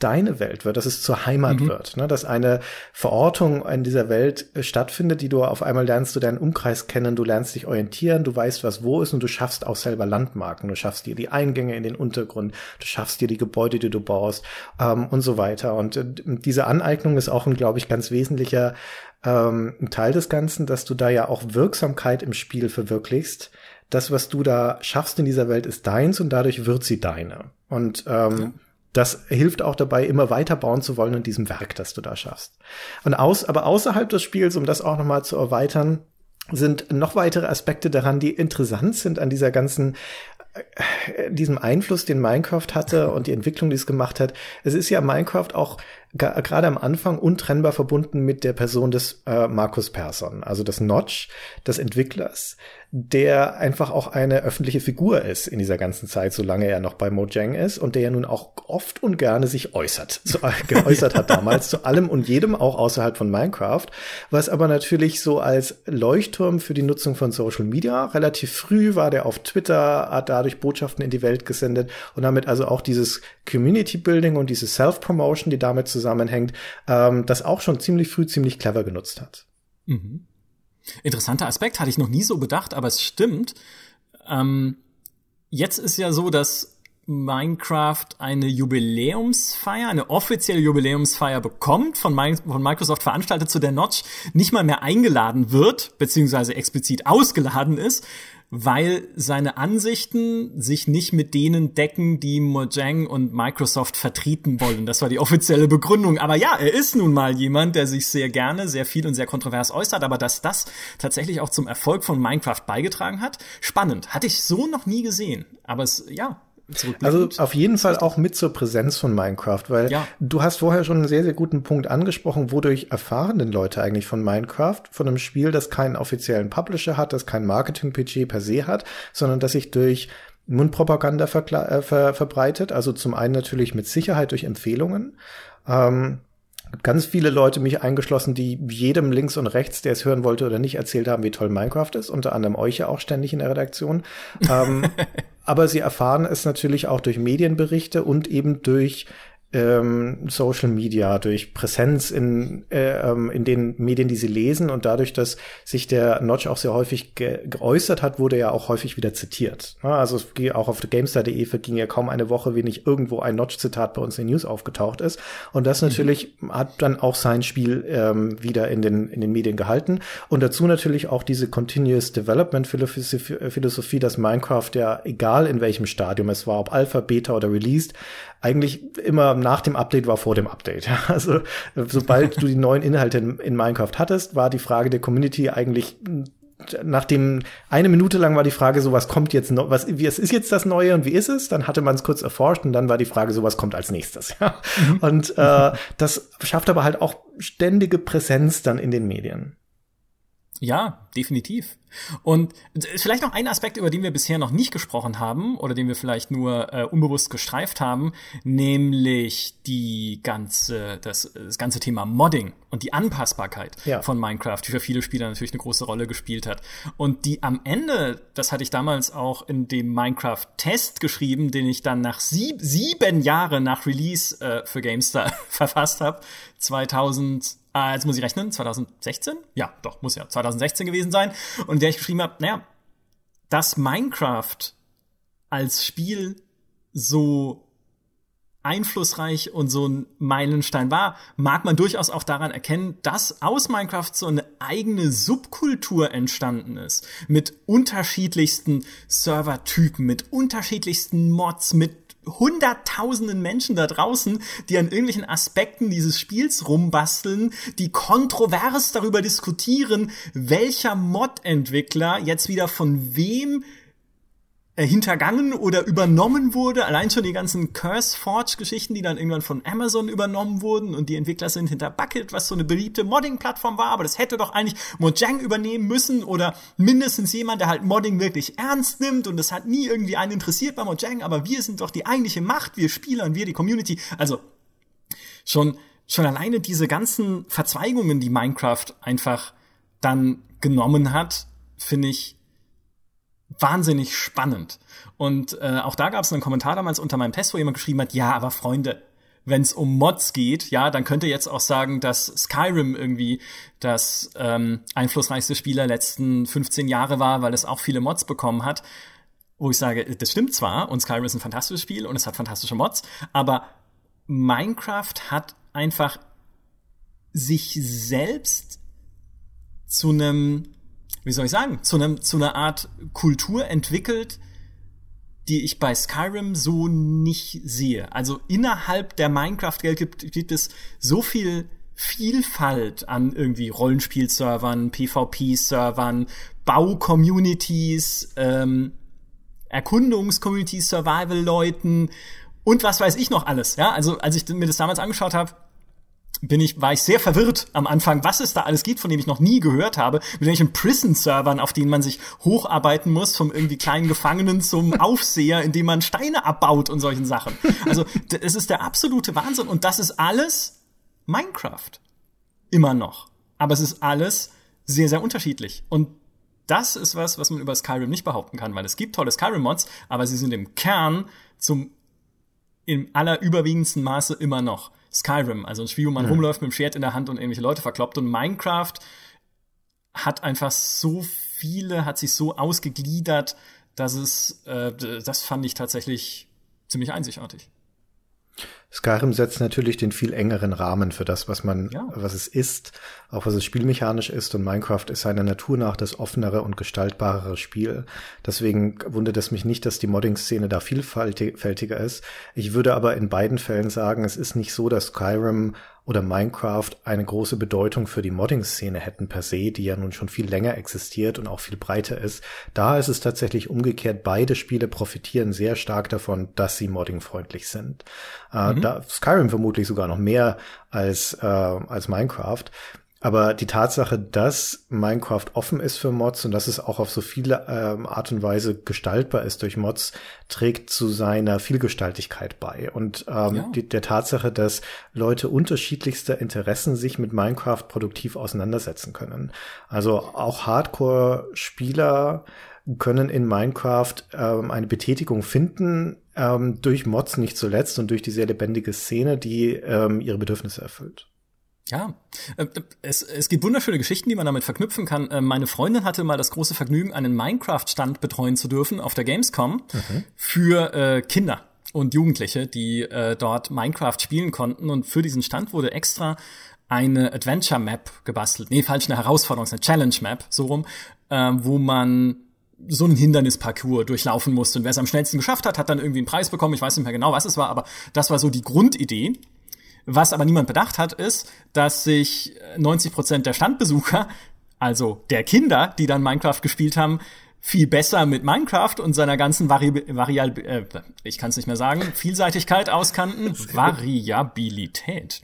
Speaker 2: deine Welt wird, dass es zur Heimat mhm. wird, ne? dass eine Verortung in dieser Welt äh, stattfindet, die du auf einmal lernst du deinen Umkreis kennen, du lernst dich orientieren, du weißt, was wo ist und du schaffst auch selber Landmarken, du schaffst dir die Eingänge in den Untergrund, du schaffst dir die Gebäude, die du baust ähm, und so weiter. Und äh, diese Aneignung ist auch ein, glaube ich, ganz wesentlicher ähm, Teil des Ganzen, dass du da ja auch Wirksamkeit im Spiel verwirklichst. Das, was du da schaffst in dieser Welt, ist deins und dadurch wird sie deine. Und ähm, ja das hilft auch dabei, immer weiter bauen zu wollen in diesem Werk, das du da schaffst. Und aus, aber außerhalb des Spiels, um das auch nochmal zu erweitern, sind noch weitere Aspekte daran, die interessant sind an dieser ganzen äh, diesem Einfluss, den Minecraft hatte und die Entwicklung, die es gemacht hat. Es ist ja Minecraft auch gerade am Anfang untrennbar verbunden mit der Person des äh, Markus Persson, also des Notch, des Entwicklers, der einfach auch eine öffentliche Figur ist in dieser ganzen Zeit, solange er noch bei Mojang ist und der ja nun auch oft und gerne sich äußert, zu, [LAUGHS] geäußert hat damals zu allem und jedem, auch außerhalb von Minecraft, was aber natürlich so als Leuchtturm für die Nutzung von Social Media relativ früh war der auf Twitter, hat dadurch Botschaften in die Welt gesendet und damit also auch dieses Community Building und diese Self-Promotion, die damit zusammenhängt, ähm, das auch schon ziemlich früh ziemlich clever genutzt hat.
Speaker 1: Mhm. Interessanter Aspekt, hatte ich noch nie so bedacht, aber es stimmt. Ähm, jetzt ist ja so, dass Minecraft eine Jubiläumsfeier, eine offizielle Jubiläumsfeier bekommt, von, von, Microsoft veranstaltet, zu der Notch nicht mal mehr eingeladen wird, beziehungsweise explizit ausgeladen ist, weil seine Ansichten sich nicht mit denen decken, die Mojang und Microsoft vertreten wollen. Das war die offizielle Begründung. Aber ja, er ist nun mal jemand, der sich sehr gerne, sehr viel und sehr kontrovers äußert. Aber dass das tatsächlich auch zum Erfolg von Minecraft beigetragen hat, spannend. Hatte ich so noch nie gesehen. Aber es, ja,
Speaker 2: also auf jeden Fall auch mit zur Präsenz von Minecraft, weil ja. du hast vorher schon einen sehr, sehr guten Punkt angesprochen, wodurch erfahren denn Leute eigentlich von Minecraft, von einem Spiel, das keinen offiziellen Publisher hat, das kein Marketing-PG per se hat, sondern das sich durch Mundpropaganda äh, ver verbreitet. Also zum einen natürlich mit Sicherheit durch Empfehlungen. Ähm, ganz viele Leute, mich eingeschlossen, die jedem links und rechts, der es hören wollte oder nicht, erzählt haben, wie toll Minecraft ist. Unter anderem euch ja auch ständig in der Redaktion. ähm, [LAUGHS] aber sie erfahren es natürlich auch durch Medienberichte und eben durch ähm, Social Media, durch Präsenz in, äh, ähm, in den Medien, die sie lesen und dadurch, dass sich der Notch auch sehr häufig ge geäußert hat, wurde er auch häufig wieder zitiert. Also es ging auch auf GameStar.de verging ja kaum eine Woche, wenn nicht irgendwo ein Notch-Zitat bei uns in News aufgetaucht ist. Und das mhm. natürlich mhm. hat dann auch sein Spiel ähm, wieder in den, in den Medien gehalten. Und dazu natürlich auch diese Continuous Development Philosophie, dass Minecraft ja, egal in welchem Stadium es war, ob Alpha, Beta oder Released, eigentlich immer nach dem Update war vor dem Update. [LAUGHS] Also sobald du die neuen Inhalte in, in Minecraft hattest, war die Frage der Community eigentlich nachdem eine Minute lang war die Frage so, was kommt jetzt noch, was, wie, es ist jetzt das Neue und wie ist es? Dann hatte man es kurz erforscht und dann war die Frage so, was kommt als nächstes? [LAUGHS] Ja? Mhm. Und äh, das schafft aber halt auch ständige Präsenz dann in den Medien.
Speaker 1: Ja, definitiv. Und vielleicht noch ein Aspekt, über den wir bisher noch nicht gesprochen haben oder den wir vielleicht nur äh, unbewusst gestreift haben, nämlich die ganze, das, das ganze Thema Modding und die Anpassbarkeit ja. von Minecraft, die für viele Spieler natürlich eine große Rolle gespielt hat. Und die am Ende, das hatte ich damals auch in dem Minecraft-Test geschrieben, den ich dann nach sieb sieben Jahren nach Release äh, für GameStar [LAUGHS] verfasst habe, 2000 äh, jetzt muss ich rechnen, 2016? Ja, doch, muss ja 2016 gewesen sein. Und der ich geschrieben habe, naja, dass Minecraft als Spiel so einflussreich und so ein Meilenstein war, mag man durchaus auch daran erkennen, dass aus Minecraft so eine eigene Subkultur entstanden ist. Mit unterschiedlichsten Servertypen, mit unterschiedlichsten Mods, mit hunderttausenden Menschen da draußen, die an irgendwelchen Aspekten dieses Spiels rumbasteln, die kontrovers darüber diskutieren, welcher Mod-Entwickler jetzt wieder von wem hintergangen oder übernommen wurde. Allein schon die ganzen Curse Forge Geschichten, die dann irgendwann von Amazon übernommen wurden und die Entwickler sind hinter Bucket, was so eine beliebte Modding-Plattform war, aber das hätte doch eigentlich Mojang übernehmen müssen oder mindestens jemand, der halt Modding wirklich ernst nimmt und das hat nie irgendwie einen interessiert bei Mojang, aber wir sind doch die eigentliche Macht, wir Spieler und wir die Community. Also schon, schon alleine diese ganzen Verzweigungen, die Minecraft einfach dann genommen hat, finde ich wahnsinnig spannend. Und äh, auch da gab es einen Kommentar damals unter meinem Test, wo jemand geschrieben hat, ja, aber Freunde, wenn es um Mods geht, ja, dann könnt ihr jetzt auch sagen, dass Skyrim irgendwie das ähm, einflussreichste Spiel der letzten 15 Jahre war, weil es auch viele Mods bekommen hat. Wo ich sage, das stimmt zwar, und Skyrim ist ein fantastisches Spiel und es hat fantastische Mods, aber Minecraft hat einfach sich selbst zu einem wie soll ich sagen, zu, einem, zu einer Art Kultur entwickelt, die ich bei Skyrim so nicht sehe. Also innerhalb der Minecraft-Welt gibt, gibt es so viel Vielfalt an irgendwie Rollenspielservern, PvP-Servern, Bau-Communities, ähm, Erkundungs-Communities, Survival-Leuten und was weiß ich noch alles. Ja, also als ich mir das damals angeschaut habe, bin ich, war ich sehr verwirrt am Anfang, was es da alles gibt, von dem ich noch nie gehört habe, mit welchen Prison-Servern, auf denen man sich hocharbeiten muss, vom irgendwie kleinen Gefangenen zum [LAUGHS] Aufseher, indem man Steine abbaut und solchen Sachen. Also, es ist der absolute Wahnsinn und das ist alles Minecraft. Immer noch. Aber es ist alles sehr, sehr unterschiedlich. Und das ist was, was man über Skyrim nicht behaupten kann, weil es gibt tolle Skyrim-Mods, aber sie sind im Kern zum im allerüberwiegendsten Maße immer noch Skyrim, also ein Spiel, wo man mhm. rumläuft mit dem Schwert in der Hand und irgendwelche Leute verkloppt. Und Minecraft hat einfach so viele, hat sich so ausgegliedert, dass es, äh, das fand ich tatsächlich ziemlich einzigartig.
Speaker 2: Skyrim setzt natürlich den viel engeren Rahmen für das, was man, ja. was es ist, auch was es spielmechanisch ist. Und Minecraft ist seiner Natur nach das offenere und gestaltbarere Spiel. Deswegen wundert es mich nicht, dass die Modding-Szene da vielfältiger ist. Ich würde aber in beiden Fällen sagen, es ist nicht so, dass Skyrim oder Minecraft eine große Bedeutung für die Modding-Szene hätten per se, die ja nun schon viel länger existiert und auch viel breiter ist. Da ist es tatsächlich umgekehrt, beide Spiele profitieren sehr stark davon, dass sie moddingfreundlich sind. Äh, mhm. da Skyrim vermutlich sogar noch mehr als, äh, als Minecraft. Aber die Tatsache, dass Minecraft offen ist für Mods und dass es auch auf so viele ähm, Art und Weise gestaltbar ist durch Mods, trägt zu seiner Vielgestaltigkeit bei. Und ähm, ja. die, der Tatsache, dass Leute unterschiedlichster Interessen sich mit Minecraft produktiv auseinandersetzen können. Also auch Hardcore-Spieler können in Minecraft ähm, eine Betätigung finden, ähm, durch Mods nicht zuletzt und durch die sehr lebendige Szene, die ähm, ihre Bedürfnisse erfüllt.
Speaker 1: Ja, äh, es, es gibt wunderschöne Geschichten, die man damit verknüpfen kann. Äh, meine Freundin hatte mal das große Vergnügen, einen Minecraft-Stand betreuen zu dürfen auf der Gamescom mhm. für äh, Kinder und Jugendliche, die äh, dort Minecraft spielen konnten. Und für diesen Stand wurde extra eine Adventure Map gebastelt. Nee, falsch, eine Herausforderung, eine Challenge Map, so rum, äh, wo man so einen Hindernisparcours durchlaufen musste. Und wer es am schnellsten geschafft hat, hat dann irgendwie einen Preis bekommen. Ich weiß nicht mehr genau, was es war, aber das war so die Grundidee. Was aber niemand bedacht hat, ist, dass sich 90 Prozent der Standbesucher, also der Kinder, die dann Minecraft gespielt haben, viel besser mit Minecraft und seiner ganzen Vari äh, ich kann es nicht mehr sagen, Vielseitigkeit auskannten, [LAUGHS] Variabilität,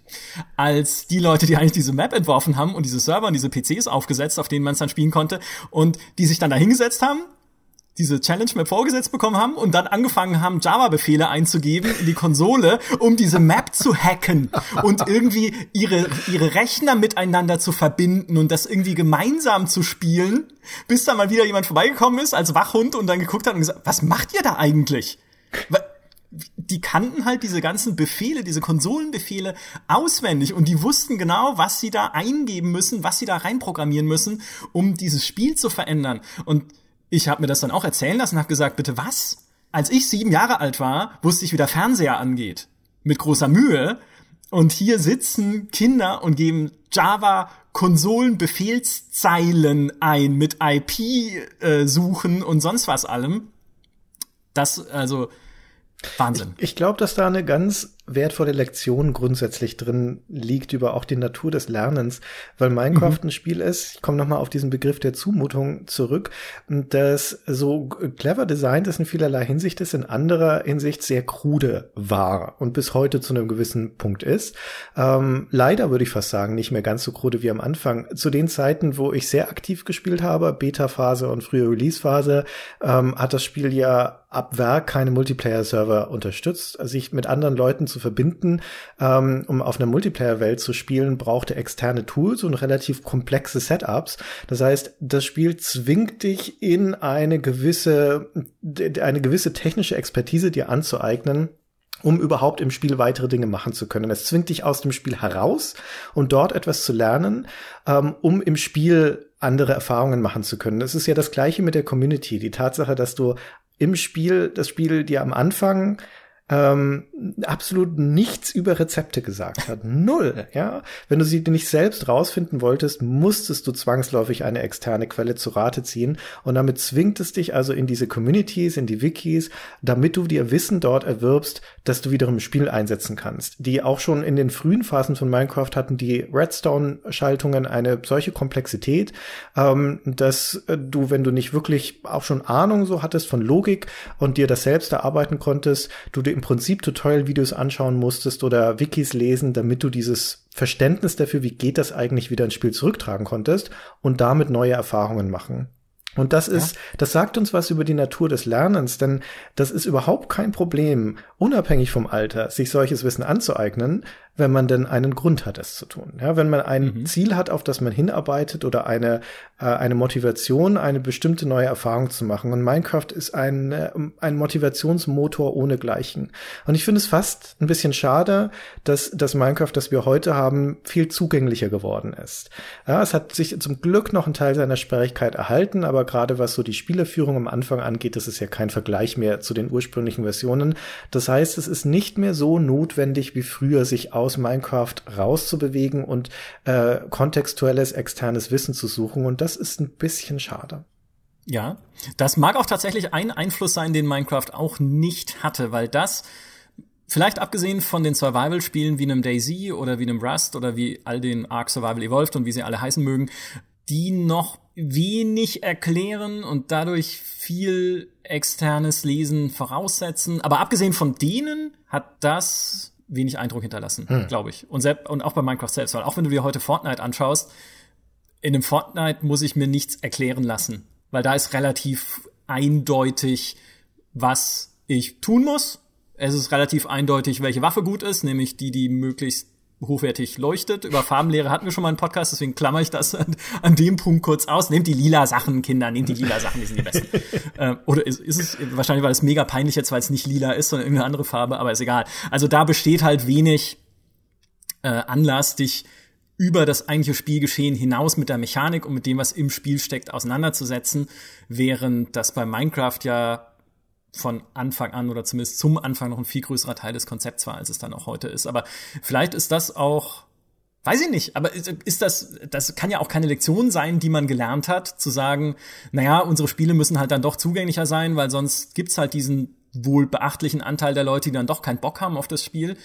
Speaker 1: als die Leute, die eigentlich diese Map entworfen haben und diese Server und diese PCs aufgesetzt, auf denen man es dann spielen konnte und die sich dann da hingesetzt haben, diese Challenge Map vorgesetzt bekommen haben und dann angefangen haben, Java-Befehle einzugeben in die Konsole, um diese Map zu hacken und irgendwie ihre, ihre Rechner miteinander zu verbinden und das irgendwie gemeinsam zu spielen, bis da mal wieder jemand vorbeigekommen ist als Wachhund und dann geguckt hat und gesagt, was macht ihr da eigentlich? Die kannten halt diese ganzen Befehle, diese Konsolenbefehle auswendig und die wussten genau, was sie da eingeben müssen, was sie da reinprogrammieren müssen, um dieses Spiel zu verändern. Und ich habe mir das dann auch erzählen lassen und habe gesagt, bitte was? Als ich sieben Jahre alt war, wusste ich, wie der Fernseher angeht. Mit großer Mühe. Und hier sitzen Kinder und geben Java Konsolenbefehlszeilen ein mit IP-Suchen äh, und sonst was allem. Das, also, Wahnsinn.
Speaker 2: Ich, ich glaube, dass da eine ganz wertvolle Lektion grundsätzlich drin liegt über auch die Natur des Lernens, weil Minecraft mhm. ein Spiel ist, ich komme nochmal auf diesen Begriff der Zumutung zurück, das so clever designt ist in vielerlei Hinsicht ist, in anderer Hinsicht sehr krude war und bis heute zu einem gewissen Punkt ist. Ähm, leider würde ich fast sagen, nicht mehr ganz so krude wie am Anfang. Zu den Zeiten, wo ich sehr aktiv gespielt habe, Beta-Phase und frühe Release-Phase, ähm, hat das Spiel ja ab Werk keine Multiplayer-Server unterstützt, sich mit anderen Leuten zu verbinden, ähm, um auf einer Multiplayer-Welt zu spielen, brauchte externe Tools und relativ komplexe Setups. Das heißt, das Spiel zwingt dich in eine gewisse, eine gewisse technische Expertise dir anzueignen, um überhaupt im Spiel weitere Dinge machen zu können. Es zwingt dich aus dem Spiel heraus und dort etwas zu lernen, ähm, um im Spiel andere Erfahrungen machen zu können. Das ist ja das Gleiche mit der Community. Die Tatsache, dass du im Spiel das Spiel dir am Anfang ähm, absolut nichts über Rezepte gesagt hat. [LAUGHS] Null, ja. Wenn du sie nicht selbst rausfinden wolltest, musstest du zwangsläufig eine externe Quelle zu Rate ziehen und damit zwingt es dich also in diese Communities, in die Wikis, damit du dir Wissen dort erwirbst, dass du wiederum im Spiel einsetzen kannst. Die auch schon in den frühen Phasen von Minecraft hatten die Redstone-Schaltungen eine solche Komplexität, ähm, dass du, wenn du nicht wirklich auch schon Ahnung so hattest von Logik und dir das selbst erarbeiten konntest, du dir im Prinzip Tutorial-Videos anschauen musstest oder Wikis lesen, damit du dieses Verständnis dafür, wie geht das eigentlich wieder ins Spiel zurücktragen konntest und damit neue Erfahrungen machen. Und das ist, ja. das sagt uns was über die Natur des Lernens, denn das ist überhaupt kein Problem, unabhängig vom Alter, sich solches Wissen anzueignen, wenn man denn einen Grund hat, es zu tun. Ja, wenn man ein mhm. Ziel hat, auf das man hinarbeitet oder eine, äh, eine Motivation, eine bestimmte neue Erfahrung zu machen. Und Minecraft ist ein, äh, ein Motivationsmotor ohnegleichen. Und ich finde es fast ein bisschen schade, dass das Minecraft, das wir heute haben, viel zugänglicher geworden ist. Ja, es hat sich zum Glück noch einen Teil seiner Sperrigkeit erhalten, aber gerade was so die Spielerführung am Anfang angeht, das ist ja kein Vergleich mehr zu den ursprünglichen Versionen. Das heißt, es ist nicht mehr so notwendig wie früher, sich aus Minecraft rauszubewegen und äh, kontextuelles externes Wissen zu suchen. Und das ist ein bisschen schade.
Speaker 1: Ja, das mag auch tatsächlich ein Einfluss sein, den Minecraft auch nicht hatte, weil das Vielleicht abgesehen von den Survival-Spielen wie einem Daisy oder wie einem Rust oder wie all den Ark Survival Evolved und wie sie alle heißen mögen, die noch wenig erklären und dadurch viel externes Lesen voraussetzen. Aber abgesehen von denen hat das wenig Eindruck hinterlassen, hm. glaube ich. Und, selbst, und auch bei Minecraft selbst, weil auch wenn du dir heute Fortnite anschaust, in dem Fortnite muss ich mir nichts erklären lassen, weil da ist relativ eindeutig, was ich tun muss. Es ist relativ eindeutig, welche Waffe gut ist, nämlich die, die möglichst hochwertig leuchtet. Über Farbenlehre hatten wir schon mal einen Podcast, deswegen klammer ich das an, an dem Punkt kurz aus. Nehmt die lila Sachen, Kinder, nehmt die lila Sachen, die sind die besten. [LAUGHS] äh, oder ist, ist es, wahrscheinlich war es mega peinlich jetzt, weil es nicht lila ist, sondern irgendeine andere Farbe, aber ist egal. Also da besteht halt wenig äh, Anlass, dich über das eigentliche Spielgeschehen hinaus mit der Mechanik und mit dem, was im Spiel steckt, auseinanderzusetzen, während das bei Minecraft ja von Anfang an oder zumindest zum Anfang noch ein viel größerer Teil des Konzepts war, als es dann auch heute ist. Aber vielleicht ist das auch, weiß ich nicht, aber ist das, das kann ja auch keine Lektion sein, die man gelernt hat, zu sagen, naja, unsere Spiele müssen halt dann doch zugänglicher sein, weil sonst gibt's halt diesen wohl beachtlichen Anteil der Leute, die dann doch keinen Bock haben auf das Spiel.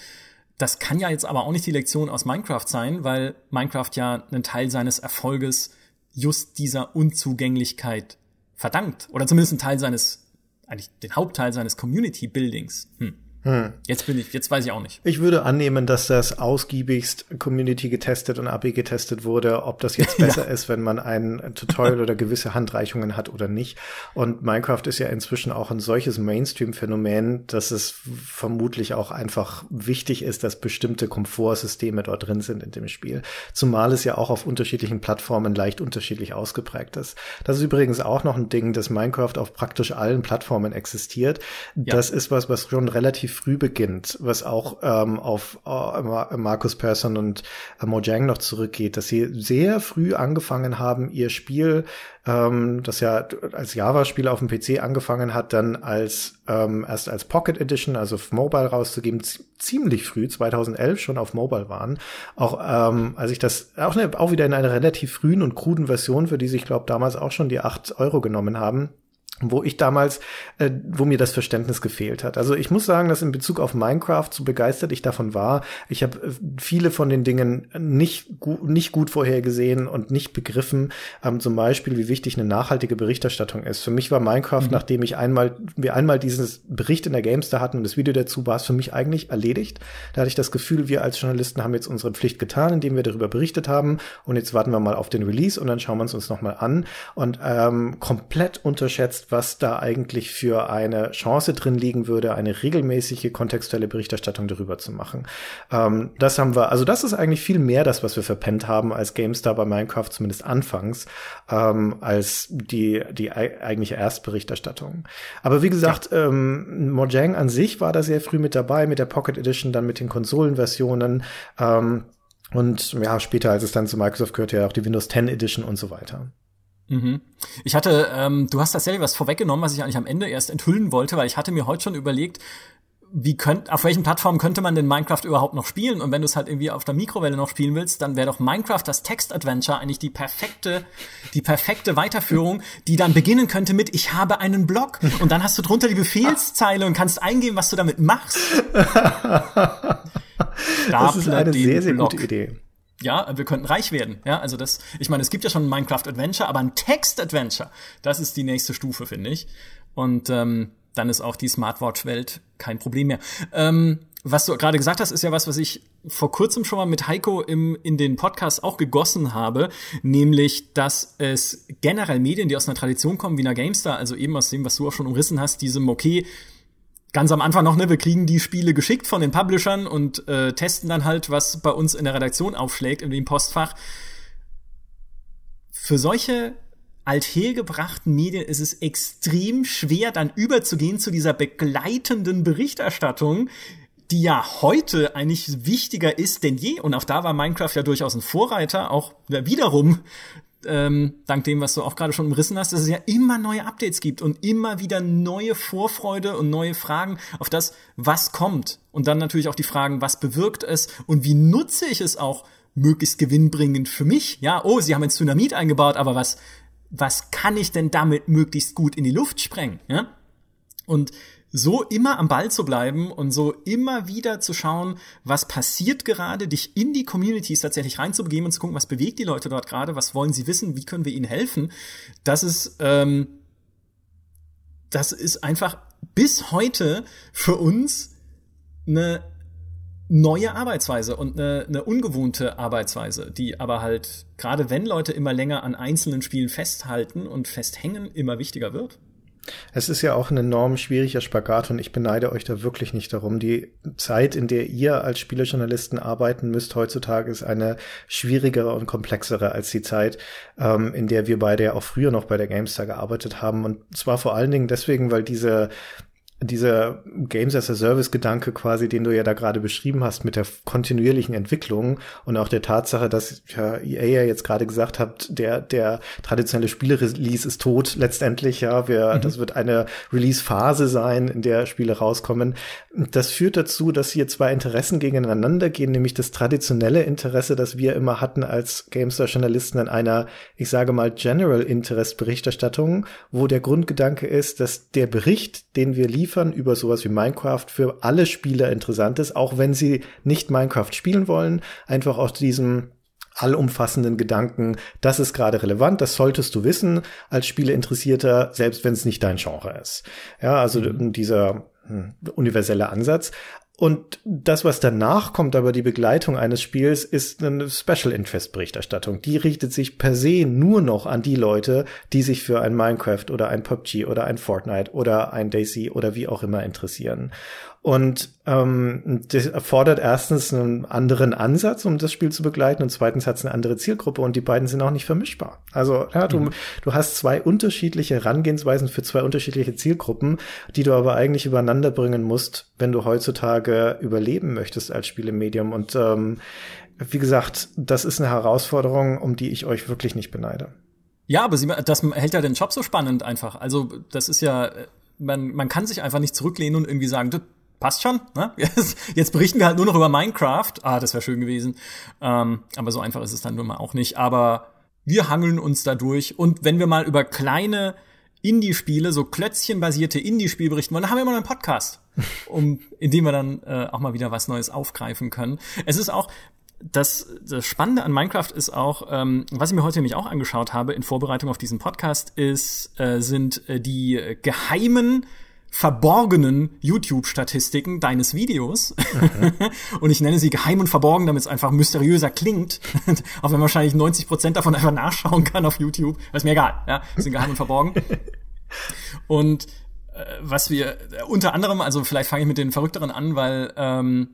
Speaker 1: Das kann ja jetzt aber auch nicht die Lektion aus Minecraft sein, weil Minecraft ja einen Teil seines Erfolges just dieser Unzugänglichkeit verdankt. Oder zumindest einen Teil seines, eigentlich den Hauptteil seines Community Buildings. Hm. Hm. Jetzt bin ich, jetzt weiß ich auch nicht.
Speaker 2: Ich würde annehmen, dass das ausgiebigst Community getestet und AB getestet wurde, ob das jetzt [LAUGHS] besser ja. ist, wenn man ein Tutorial oder gewisse Handreichungen hat oder nicht. Und Minecraft ist ja inzwischen auch ein solches Mainstream-Phänomen, dass es vermutlich auch einfach wichtig ist, dass bestimmte Komfortsysteme dort drin sind in dem Spiel. Zumal es ja auch auf unterschiedlichen Plattformen leicht unterschiedlich ausgeprägt ist. Das ist übrigens auch noch ein Ding, dass Minecraft auf praktisch allen Plattformen existiert. Ja. Das ist was, was schon relativ früh beginnt, was auch ähm, auf äh, Markus Persson und äh, Mojang noch zurückgeht, dass sie sehr früh angefangen haben, ihr Spiel, ähm, das ja als Java-Spiel auf dem PC angefangen hat, dann als ähm, erst als Pocket Edition, also auf Mobile rauszugeben, ziemlich früh, 2011 schon auf Mobile waren. Auch ähm, als ich das auch, ne, auch wieder in einer relativ frühen und kruden Version, für die sich, glaube damals auch schon die acht Euro genommen haben wo ich damals, äh, wo mir das Verständnis gefehlt hat. Also ich muss sagen, dass in Bezug auf Minecraft, so begeistert ich davon war, ich habe äh, viele von den Dingen nicht, gu nicht gut vorhergesehen und nicht begriffen. Ähm, zum Beispiel, wie wichtig eine nachhaltige Berichterstattung ist. Für mich war Minecraft, mhm. nachdem ich einmal, wir einmal dieses Bericht in der Gamestar hatten und das Video dazu, war es für mich eigentlich erledigt. Da hatte ich das Gefühl, wir als Journalisten haben jetzt unsere Pflicht getan, indem wir darüber berichtet haben und jetzt warten wir mal auf den Release und dann schauen wir uns uns nochmal an und ähm, komplett unterschätzt, was da eigentlich für eine Chance drin liegen würde, eine regelmäßige kontextuelle Berichterstattung darüber zu machen. Ähm, das haben wir, also das ist eigentlich viel mehr das, was wir verpennt haben als GameStar bei Minecraft, zumindest anfangs, ähm, als die, die eigentliche Erstberichterstattung. Aber wie gesagt, ja. ähm, Mojang an sich war da sehr früh mit dabei, mit der Pocket Edition, dann mit den Konsolenversionen. Ähm, und ja, später, als es dann zu Microsoft gehörte, ja auch die Windows 10 Edition und so weiter.
Speaker 1: Mhm. Ich hatte, ähm, du hast tatsächlich was vorweggenommen, was ich eigentlich am Ende erst enthüllen wollte, weil ich hatte mir heute schon überlegt, wie könnt, auf welchen Plattformen könnte man denn Minecraft überhaupt noch spielen? Und wenn du es halt irgendwie auf der Mikrowelle noch spielen willst, dann wäre doch Minecraft das Text-Adventure eigentlich die perfekte, die perfekte Weiterführung, die dann beginnen könnte mit Ich habe einen Blog. Und dann hast du drunter die Befehlszeile und kannst eingeben, was du damit machst. [LAUGHS]
Speaker 2: das ist eine sehr, sehr Blog. gute Idee
Speaker 1: ja, wir könnten reich werden. Ja, also das, ich meine, es gibt ja schon ein Minecraft Adventure, aber ein Text Adventure, das ist die nächste Stufe, finde ich. Und ähm, dann ist auch die Smartwatch-Welt kein Problem mehr. Ähm, was du gerade gesagt hast, ist ja was, was ich vor kurzem schon mal mit Heiko im, in den Podcast auch gegossen habe, nämlich, dass es generell Medien, die aus einer Tradition kommen wie einer GameStar, also eben aus dem, was du auch schon umrissen hast, diesem, okay, ganz am Anfang noch, ne, wir kriegen die Spiele geschickt von den Publishern und äh, testen dann halt, was bei uns in der Redaktion aufschlägt, in dem Postfach. Für solche althergebrachten Medien ist es extrem schwer, dann überzugehen zu dieser begleitenden Berichterstattung, die ja heute eigentlich wichtiger ist denn je. Und auch da war Minecraft ja durchaus ein Vorreiter, auch wiederum ähm, dank dem, was du auch gerade schon umrissen hast, dass es ja immer neue Updates gibt und immer wieder neue Vorfreude und neue Fragen auf das, was kommt. Und dann natürlich auch die Fragen, was bewirkt es und wie nutze ich es auch möglichst gewinnbringend für mich? Ja, oh, sie haben ein Tsunamit eingebaut, aber was, was kann ich denn damit möglichst gut in die Luft sprengen? Ja? Und so immer am Ball zu bleiben und so immer wieder zu schauen, was passiert gerade, dich in die Communities tatsächlich reinzubegeben und zu gucken, was bewegt die Leute dort gerade, was wollen sie wissen, wie können wir ihnen helfen, das ist, ähm, das ist einfach bis heute für uns eine neue Arbeitsweise und eine, eine ungewohnte Arbeitsweise, die aber halt, gerade wenn Leute immer länger an einzelnen Spielen festhalten und festhängen, immer wichtiger wird.
Speaker 2: Es ist ja auch ein enorm schwieriger Spagat und ich beneide euch da wirklich nicht darum. Die Zeit, in der ihr als Spielejournalisten arbeiten müsst heutzutage, ist eine schwierigere und komplexere als die Zeit, ähm, in der wir beide ja auch früher noch bei der GameStar gearbeitet haben. Und zwar vor allen Dingen deswegen, weil diese dieser Games as a Service Gedanke quasi, den du ja da gerade beschrieben hast mit der kontinuierlichen Entwicklung und auch der Tatsache, dass ja, EA ja jetzt gerade gesagt hat, der der traditionelle Spiele-Release ist tot letztendlich, ja, wir, mhm. das wird eine Release-Phase sein, in der Spiele rauskommen. Das führt dazu, dass hier zwei Interessen gegeneinander gehen, nämlich das traditionelle Interesse, das wir immer hatten als GameStar-Journalisten an einer, ich sage mal, General Interest Berichterstattung, wo der Grundgedanke ist, dass der Bericht, den wir liefern, liefern über sowas wie Minecraft für alle Spieler interessant ist, auch wenn sie nicht Minecraft spielen wollen, einfach aus diesem allumfassenden Gedanken, das ist gerade relevant, das solltest du wissen als Spieleinteressierter, selbst wenn es nicht dein Genre ist. Ja, also mhm. dieser hm, universelle Ansatz. Und das, was danach kommt, aber die Begleitung eines Spiels, ist eine Special Interest Berichterstattung. Die richtet sich per se nur noch an die Leute, die sich für ein Minecraft oder ein PUBG oder ein Fortnite oder ein Daisy oder wie auch immer interessieren. Und ähm, das erfordert erstens einen anderen Ansatz, um das Spiel zu begleiten, und zweitens hat es eine andere Zielgruppe und die beiden sind auch nicht vermischbar. Also ja, du, mhm. du hast zwei unterschiedliche Herangehensweisen für zwei unterschiedliche Zielgruppen, die du aber eigentlich übereinander bringen musst, wenn du heutzutage überleben möchtest als Spielemedium. Und ähm, wie gesagt, das ist eine Herausforderung, um die ich euch wirklich nicht beneide.
Speaker 1: Ja, aber sie, das hält ja den Job so spannend einfach. Also das ist ja, man, man kann sich einfach nicht zurücklehnen und irgendwie sagen, passt schon. Ne? [LAUGHS] Jetzt, jetzt berichten wir halt nur noch über Minecraft. Ah, das wäre schön gewesen. Ähm, aber so einfach ist es dann nun mal auch nicht. Aber wir hangeln uns da durch. Und wenn wir mal über kleine Indie-Spiele, so klötzchenbasierte Indie-Spiele berichten wollen, dann haben wir immer noch einen Podcast, um, in dem wir dann äh, auch mal wieder was Neues aufgreifen können. Es ist auch, das, das Spannende an Minecraft ist auch, ähm, was ich mir heute nämlich auch angeschaut habe in Vorbereitung auf diesen Podcast, ist, äh, sind äh, die geheimen verborgenen YouTube-Statistiken deines Videos. Mhm. [LAUGHS] und ich nenne sie geheim und verborgen, damit es einfach mysteriöser klingt. [LAUGHS] auch wenn man wahrscheinlich 90 Prozent davon einfach nachschauen kann auf YouTube. Das ist mir egal, ja, sind geheim und verborgen. [LAUGHS] und äh, was wir äh, unter anderem, also vielleicht fange ich mit den Verrückteren an, weil ähm,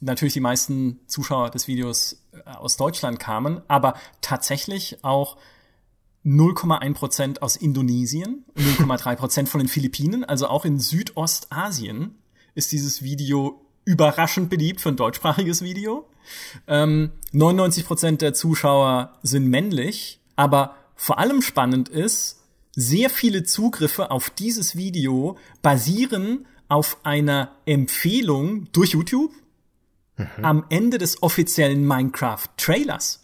Speaker 1: natürlich die meisten Zuschauer des Videos äh, aus Deutschland kamen, aber tatsächlich auch 0,1% aus Indonesien, 0,3% von den Philippinen, also auch in Südostasien ist dieses Video überraschend beliebt für ein deutschsprachiges Video. Ähm, 99% der Zuschauer sind männlich, aber vor allem spannend ist, sehr viele Zugriffe auf dieses Video basieren auf einer Empfehlung durch YouTube mhm. am Ende des offiziellen Minecraft-Trailers.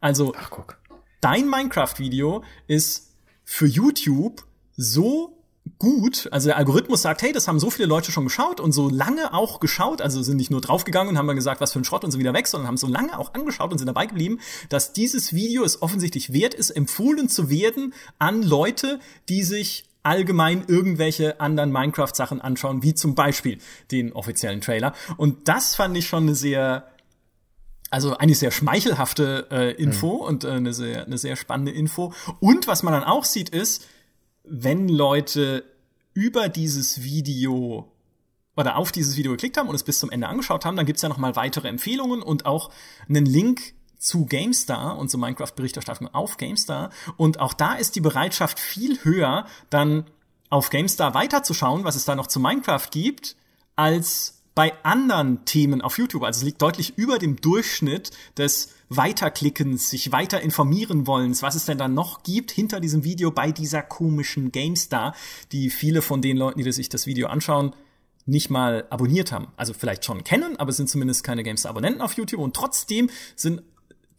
Speaker 1: Also, Ach, guck dein Minecraft-Video ist für YouTube so gut, also der Algorithmus sagt, hey, das haben so viele Leute schon geschaut und so lange auch geschaut, also sind nicht nur draufgegangen und haben dann gesagt, was für ein Schrott und sind wieder weg, sondern haben so lange auch angeschaut und sind dabei geblieben, dass dieses Video es offensichtlich wert ist, empfohlen zu werden an Leute, die sich allgemein irgendwelche anderen Minecraft-Sachen anschauen, wie zum Beispiel den offiziellen Trailer. Und das fand ich schon eine sehr also eine sehr schmeichelhafte äh, Info mhm. und äh, eine, sehr, eine sehr spannende Info. Und was man dann auch sieht, ist, wenn Leute über dieses Video oder auf dieses Video geklickt haben und es bis zum Ende angeschaut haben, dann gibt's ja noch mal weitere Empfehlungen und auch einen Link zu GameStar und zur Minecraft-Berichterstattung auf GameStar. Und auch da ist die Bereitschaft viel höher, dann auf GameStar weiterzuschauen, was es da noch zu Minecraft gibt, als bei anderen Themen auf YouTube. Also es liegt deutlich über dem Durchschnitt des Weiterklickens, sich weiter informieren wollens, was es denn dann noch gibt hinter diesem Video bei dieser komischen GameStar, die viele von den Leuten, die sich das Video anschauen, nicht mal abonniert haben. Also vielleicht schon kennen, aber sind zumindest keine GameStar-Abonnenten auf YouTube und trotzdem sind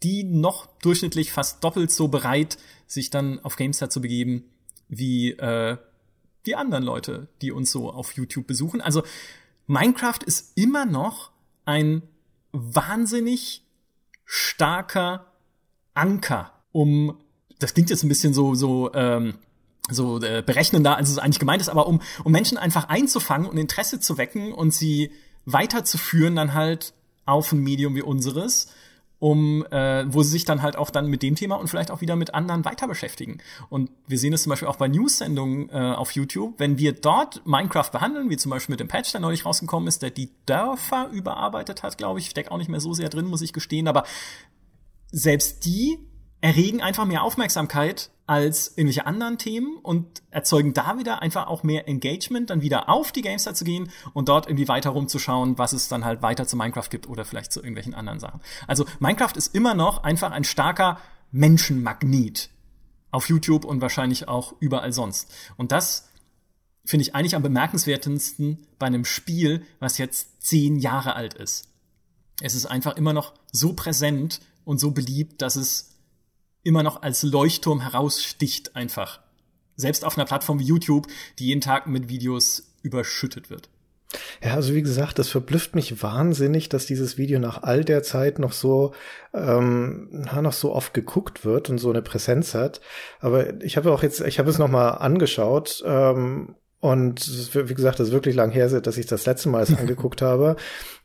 Speaker 1: die noch durchschnittlich fast doppelt so bereit, sich dann auf GameStar zu begeben, wie äh, die anderen Leute, die uns so auf YouTube besuchen. Also Minecraft ist immer noch ein wahnsinnig starker Anker, um, das klingt jetzt ein bisschen so, so, ähm, so äh, berechnender, als es eigentlich gemeint ist, aber um, um Menschen einfach einzufangen und Interesse zu wecken und sie weiterzuführen dann halt auf ein Medium wie unseres. Um äh, wo sie sich dann halt auch dann mit dem Thema und vielleicht auch wieder mit anderen weiter beschäftigen. Und wir sehen es zum Beispiel auch bei News-Sendungen äh, auf YouTube, wenn wir dort Minecraft behandeln, wie zum Beispiel mit dem Patch, der neulich rausgekommen ist, der die Dörfer überarbeitet hat, glaube ich. Ich auch nicht mehr so sehr drin, muss ich gestehen, aber selbst die erregen einfach mehr Aufmerksamkeit als irgendwelche anderen Themen und erzeugen da wieder einfach auch mehr Engagement, dann wieder auf die Gamestar zu gehen und dort irgendwie weiter rumzuschauen, was es dann halt weiter zu Minecraft gibt oder vielleicht zu irgendwelchen anderen Sachen. Also Minecraft ist immer noch einfach ein starker Menschenmagnet auf YouTube und wahrscheinlich auch überall sonst. Und das finde ich eigentlich am bemerkenswertesten bei einem Spiel, was jetzt zehn Jahre alt ist. Es ist einfach immer noch so präsent und so beliebt, dass es immer noch als Leuchtturm heraussticht einfach. Selbst auf einer Plattform wie YouTube, die jeden Tag mit Videos überschüttet wird.
Speaker 2: Ja, also wie gesagt, das verblüfft mich wahnsinnig, dass dieses Video nach all der Zeit noch so ähm, noch so oft geguckt wird und so eine Präsenz hat. Aber ich habe auch jetzt, ich habe es noch mal angeschaut ähm, und wie gesagt, das ist wirklich lang her, dass ich das letzte Mal es [LAUGHS] angeguckt habe.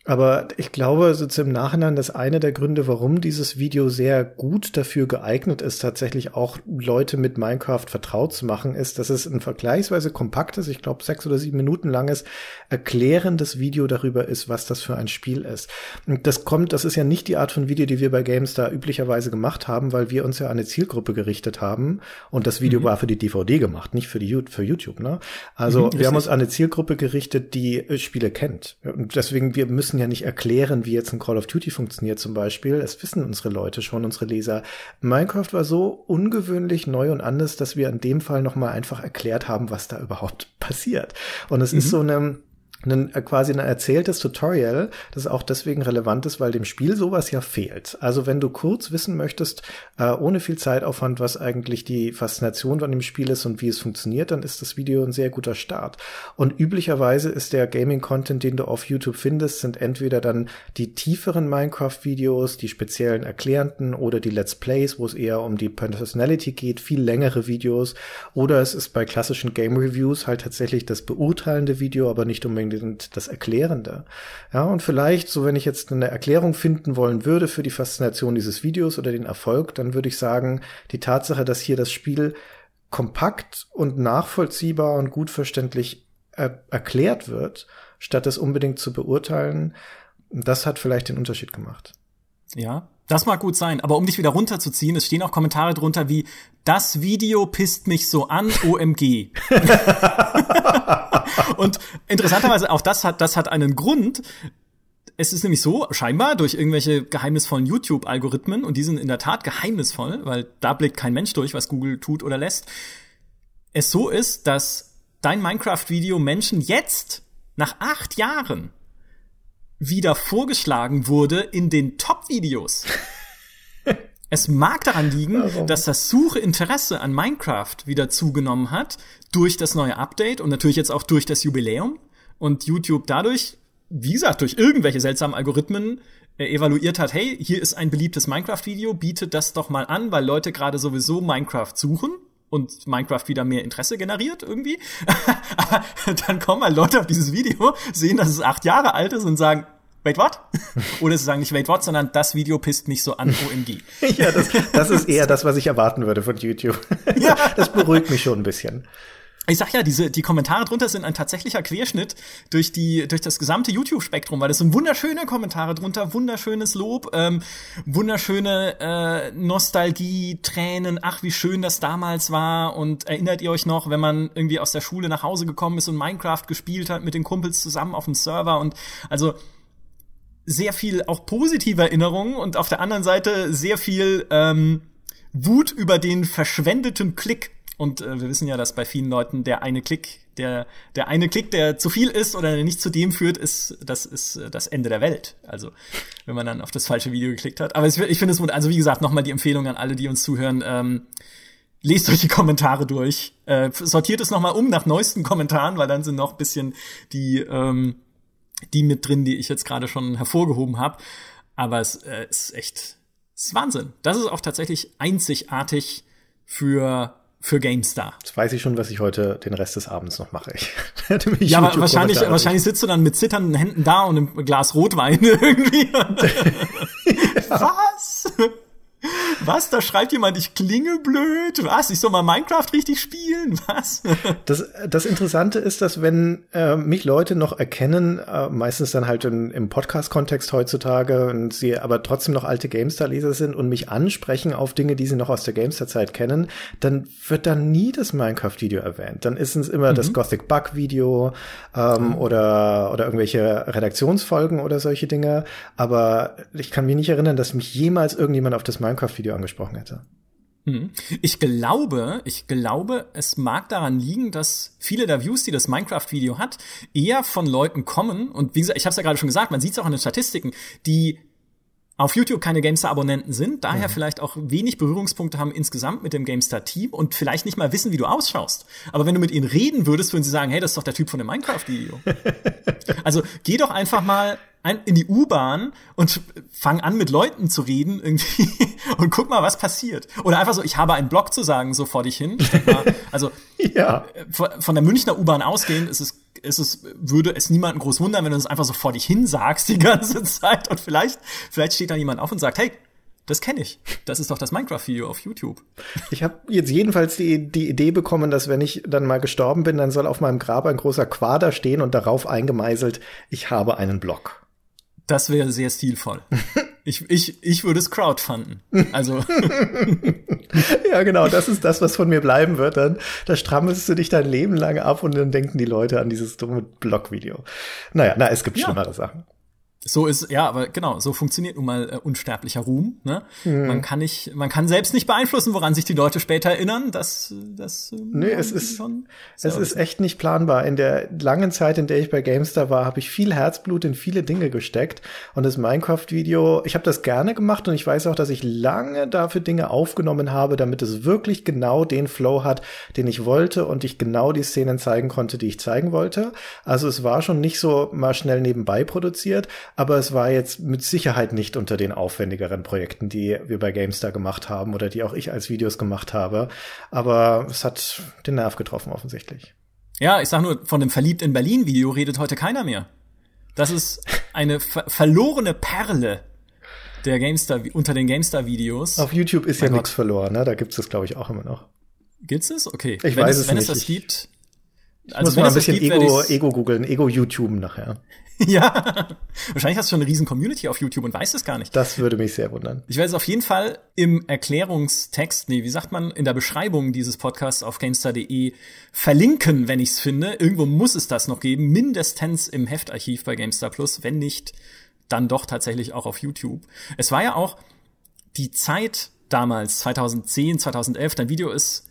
Speaker 2: Aber ich glaube, so im Nachhinein, dass einer der Gründe, warum dieses Video sehr gut dafür geeignet ist, tatsächlich auch Leute mit Minecraft vertraut zu machen, ist, dass es ein vergleichsweise kompaktes, ich glaube sechs oder sieben Minuten langes, erklärendes Video darüber ist, was das für ein Spiel ist. Und das kommt, das ist ja nicht die Art von Video, die wir bei GameStar üblicherweise gemacht haben, weil wir uns ja an eine Zielgruppe gerichtet haben. Und das Video mhm. war für die DVD gemacht, nicht für die für YouTube. Ne? Also mhm, wir haben uns an eine Zielgruppe gerichtet, die Spiele kennt. Und deswegen wir müssen müssen ja nicht erklären, wie jetzt ein Call of Duty funktioniert zum Beispiel. Es wissen unsere Leute schon, unsere Leser. Minecraft war so ungewöhnlich neu und anders, dass wir in dem Fall nochmal einfach erklärt haben, was da überhaupt [LAUGHS] passiert. Und es mhm. ist so eine ein, äh, quasi ein erzähltes Tutorial, das auch deswegen relevant ist, weil dem Spiel sowas ja fehlt. Also wenn du kurz wissen möchtest, äh, ohne viel Zeitaufwand, was eigentlich die Faszination von dem Spiel ist und wie es funktioniert, dann ist das Video ein sehr guter Start. Und üblicherweise ist der Gaming-Content, den du auf YouTube findest, sind entweder dann die tieferen Minecraft-Videos, die speziellen erklärenden oder die Let's Plays, wo es eher um die Personality geht, viel längere Videos. Oder es ist bei klassischen Game Reviews halt tatsächlich das beurteilende Video, aber nicht unbedingt und das Erklärende. Ja, und vielleicht, so wenn ich jetzt eine Erklärung finden wollen würde für die Faszination dieses Videos oder den Erfolg, dann würde ich sagen, die Tatsache, dass hier das Spiel kompakt und nachvollziehbar und gut verständlich er erklärt wird, statt es unbedingt zu beurteilen, das hat vielleicht den Unterschied gemacht.
Speaker 1: Ja, das mag gut sein, aber um dich wieder runterzuziehen, es stehen auch Kommentare drunter wie das Video pisst mich so an, OMG. [LAUGHS] und interessanterweise auch das hat das hat einen Grund. Es ist nämlich so, scheinbar durch irgendwelche geheimnisvollen YouTube-Algorithmen, und die sind in der Tat geheimnisvoll, weil da blickt kein Mensch durch, was Google tut oder lässt, es so ist, dass dein Minecraft-Video Menschen jetzt, nach acht Jahren, wieder vorgeschlagen wurde in den Top-Videos. [LAUGHS] es mag daran liegen, Warum? dass das Sucheinteresse an Minecraft wieder zugenommen hat durch das neue Update und natürlich jetzt auch durch das Jubiläum und YouTube dadurch, wie gesagt, durch irgendwelche seltsamen Algorithmen äh, evaluiert hat, hey, hier ist ein beliebtes Minecraft-Video, bietet das doch mal an, weil Leute gerade sowieso Minecraft suchen und Minecraft wieder mehr Interesse generiert irgendwie. [LAUGHS] Aber dann kommen halt Leute auf dieses Video, sehen, dass es acht Jahre alt ist und sagen, wait what? [LAUGHS] Oder sie sagen nicht wait what, sondern das Video pisst mich so an, OMG. [LAUGHS]
Speaker 2: ja, das, das ist eher das, was ich erwarten würde von YouTube. ja. Das beruhigt mich schon ein bisschen
Speaker 1: ich sag ja, diese, die Kommentare drunter sind ein tatsächlicher Querschnitt durch die, durch das gesamte YouTube-Spektrum, weil das sind wunderschöne Kommentare drunter, wunderschönes Lob, ähm, wunderschöne äh, Nostalgie, Tränen, ach, wie schön das damals war. Und erinnert ihr euch noch, wenn man irgendwie aus der Schule nach Hause gekommen ist und Minecraft gespielt hat mit den Kumpels zusammen auf dem Server? Und also sehr viel auch positive Erinnerungen und auf der anderen Seite sehr viel ähm, Wut über den verschwendeten Klick und äh, wir wissen ja, dass bei vielen Leuten der eine Klick, der, der eine Klick, der zu viel ist oder der nicht zu dem führt, ist, das ist äh, das Ende der Welt. Also, wenn man dann auf das falsche Video geklickt hat. Aber es, ich finde es, also wie gesagt, nochmal die Empfehlung an alle, die uns zuhören, ähm, lest euch die Kommentare durch, äh, sortiert es nochmal um nach neuesten Kommentaren, weil dann sind noch bisschen die, ähm, die mit drin, die ich jetzt gerade schon hervorgehoben habe. Aber es äh, ist echt, es ist Wahnsinn. Das ist auch tatsächlich einzigartig für für GameStar.
Speaker 2: Jetzt weiß ich schon, was ich heute den Rest des Abends noch mache. Ich [LAUGHS]
Speaker 1: werde mich ja, aber wahrscheinlich, wahrscheinlich sitzt du dann mit zitternden Händen da und einem Glas Rotwein [LAUGHS] irgendwie. [LAUGHS] Was? Was? Da schreibt jemand, ich klinge blöd? Was? Ich soll mal Minecraft richtig spielen? Was? [LAUGHS]
Speaker 2: Das, das Interessante ist, dass wenn äh, mich Leute noch erkennen, äh, meistens dann halt in, im Podcast-Kontext heutzutage und sie aber trotzdem noch alte GameStar-Leser sind und mich ansprechen auf Dinge, die sie noch aus der GameStar-Zeit kennen, dann wird dann nie das Minecraft-Video erwähnt. Dann ist es immer mhm. das Gothic Bug-Video ähm, mhm. oder, oder irgendwelche Redaktionsfolgen oder solche Dinge. Aber ich kann mich nicht erinnern, dass mich jemals irgendjemand auf das Minecraft Minecraft-Video angesprochen hätte.
Speaker 1: Hm. Ich glaube, ich glaube, es mag daran liegen, dass viele der Views, die das Minecraft-Video hat, eher von Leuten kommen. Und wie gesagt, ich habe es ja gerade schon gesagt, man sieht es auch in den Statistiken, die auf YouTube keine GameStar-Abonnenten sind, daher mhm. vielleicht auch wenig Berührungspunkte haben insgesamt mit dem GameStar-Team und vielleicht nicht mal wissen, wie du ausschaust. Aber wenn du mit ihnen reden würdest, würden sie sagen, hey, das ist doch der Typ von dem Minecraft-Video. [LAUGHS] also geh doch einfach mal in die U-Bahn und fang an mit Leuten zu reden irgendwie [LAUGHS] und guck mal, was passiert. Oder einfach so, ich habe einen Blog zu sagen, so vor dich hin. Mal, [LAUGHS] also ja. von der Münchner U-Bahn ausgehend ist es, ist es, würde es niemanden groß wundern, wenn du es einfach so vor dich hin sagst die [LAUGHS] ganze Zeit und vielleicht, vielleicht steht da jemand auf und sagt, hey, das kenne ich. Das ist doch das Minecraft-Video auf YouTube.
Speaker 2: Ich habe jetzt jedenfalls die, die Idee bekommen, dass wenn ich dann mal gestorben bin, dann soll auf meinem Grab ein großer Quader stehen und darauf eingemeißelt, ich habe einen Blog.
Speaker 1: Das wäre sehr stilvoll. [LAUGHS] Ich, ich, ich würde es crowdfunden. Also. [LAUGHS]
Speaker 2: ja, genau, das ist das, was von mir bleiben wird. Dann, da strammelst du dich dein Leben lang ab und dann denken die Leute an dieses dumme Blog-Video. Naja, na, es gibt ja. schlimmere Sachen.
Speaker 1: So ist, ja, aber genau, so funktioniert nun mal äh, unsterblicher Ruhm. Ne? Mhm. Man kann nicht, man kann selbst nicht beeinflussen, woran sich die Leute später erinnern. Das, das.
Speaker 2: Äh, nee, es ist, es ist echt nicht planbar. In der langen Zeit, in der ich bei Gamestar war, habe ich viel Herzblut in viele Dinge gesteckt. Und das Minecraft-Video, ich habe das gerne gemacht und ich weiß auch, dass ich lange dafür Dinge aufgenommen habe, damit es wirklich genau den Flow hat, den ich wollte und ich genau die Szenen zeigen konnte, die ich zeigen wollte. Also es war schon nicht so mal schnell nebenbei produziert aber es war jetzt mit Sicherheit nicht unter den aufwendigeren Projekten, die wir bei GameStar gemacht haben oder die auch ich als Videos gemacht habe. Aber es hat den Nerv getroffen offensichtlich.
Speaker 1: Ja, ich sag nur, von dem Verliebt in Berlin Video redet heute keiner mehr. Das ist eine ver verlorene Perle der GameStar unter den GameStar Videos.
Speaker 2: Auf YouTube ist mein ja nichts verloren, ne? Da gibt's es glaube ich auch immer noch.
Speaker 1: Gibt's es? Okay.
Speaker 2: Ich wenn weiß
Speaker 1: es,
Speaker 2: es
Speaker 1: wenn
Speaker 2: nicht.
Speaker 1: es das gibt,
Speaker 2: ich also muss mal ein bisschen gibt, Ego, Ego googeln, Ego YouTube nachher. [LAUGHS]
Speaker 1: ja, wahrscheinlich hast du schon eine riesen Community auf YouTube und weißt es gar nicht.
Speaker 2: Das würde mich sehr wundern.
Speaker 1: Ich werde es auf jeden Fall im Erklärungstext, nee, wie sagt man, in der Beschreibung dieses Podcasts auf gamestar.de verlinken, wenn ich es finde. Irgendwo muss es das noch geben, mindestens im Heftarchiv bei GameStar Plus, wenn nicht, dann doch tatsächlich auch auf YouTube. Es war ja auch die Zeit damals, 2010, 2011, dein Video ist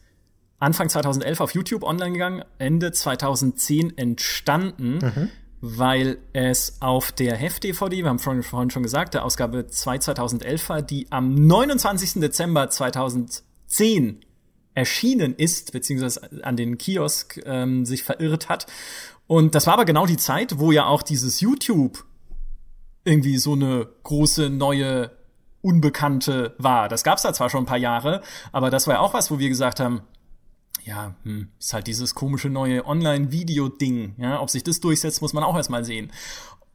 Speaker 1: Anfang 2011 auf YouTube online gegangen, Ende 2010 entstanden. Mhm weil es auf der Heft-DVD, wir haben vorhin schon gesagt, der Ausgabe 2 2011 war, die am 29. Dezember 2010 erschienen ist, beziehungsweise an den Kiosk ähm, sich verirrt hat. Und das war aber genau die Zeit, wo ja auch dieses YouTube irgendwie so eine große neue Unbekannte war. Das gab's da zwar schon ein paar Jahre, aber das war ja auch was, wo wir gesagt haben, ja, hm, ist halt dieses komische neue Online-Video-Ding. Ja, ob sich das durchsetzt, muss man auch erstmal sehen.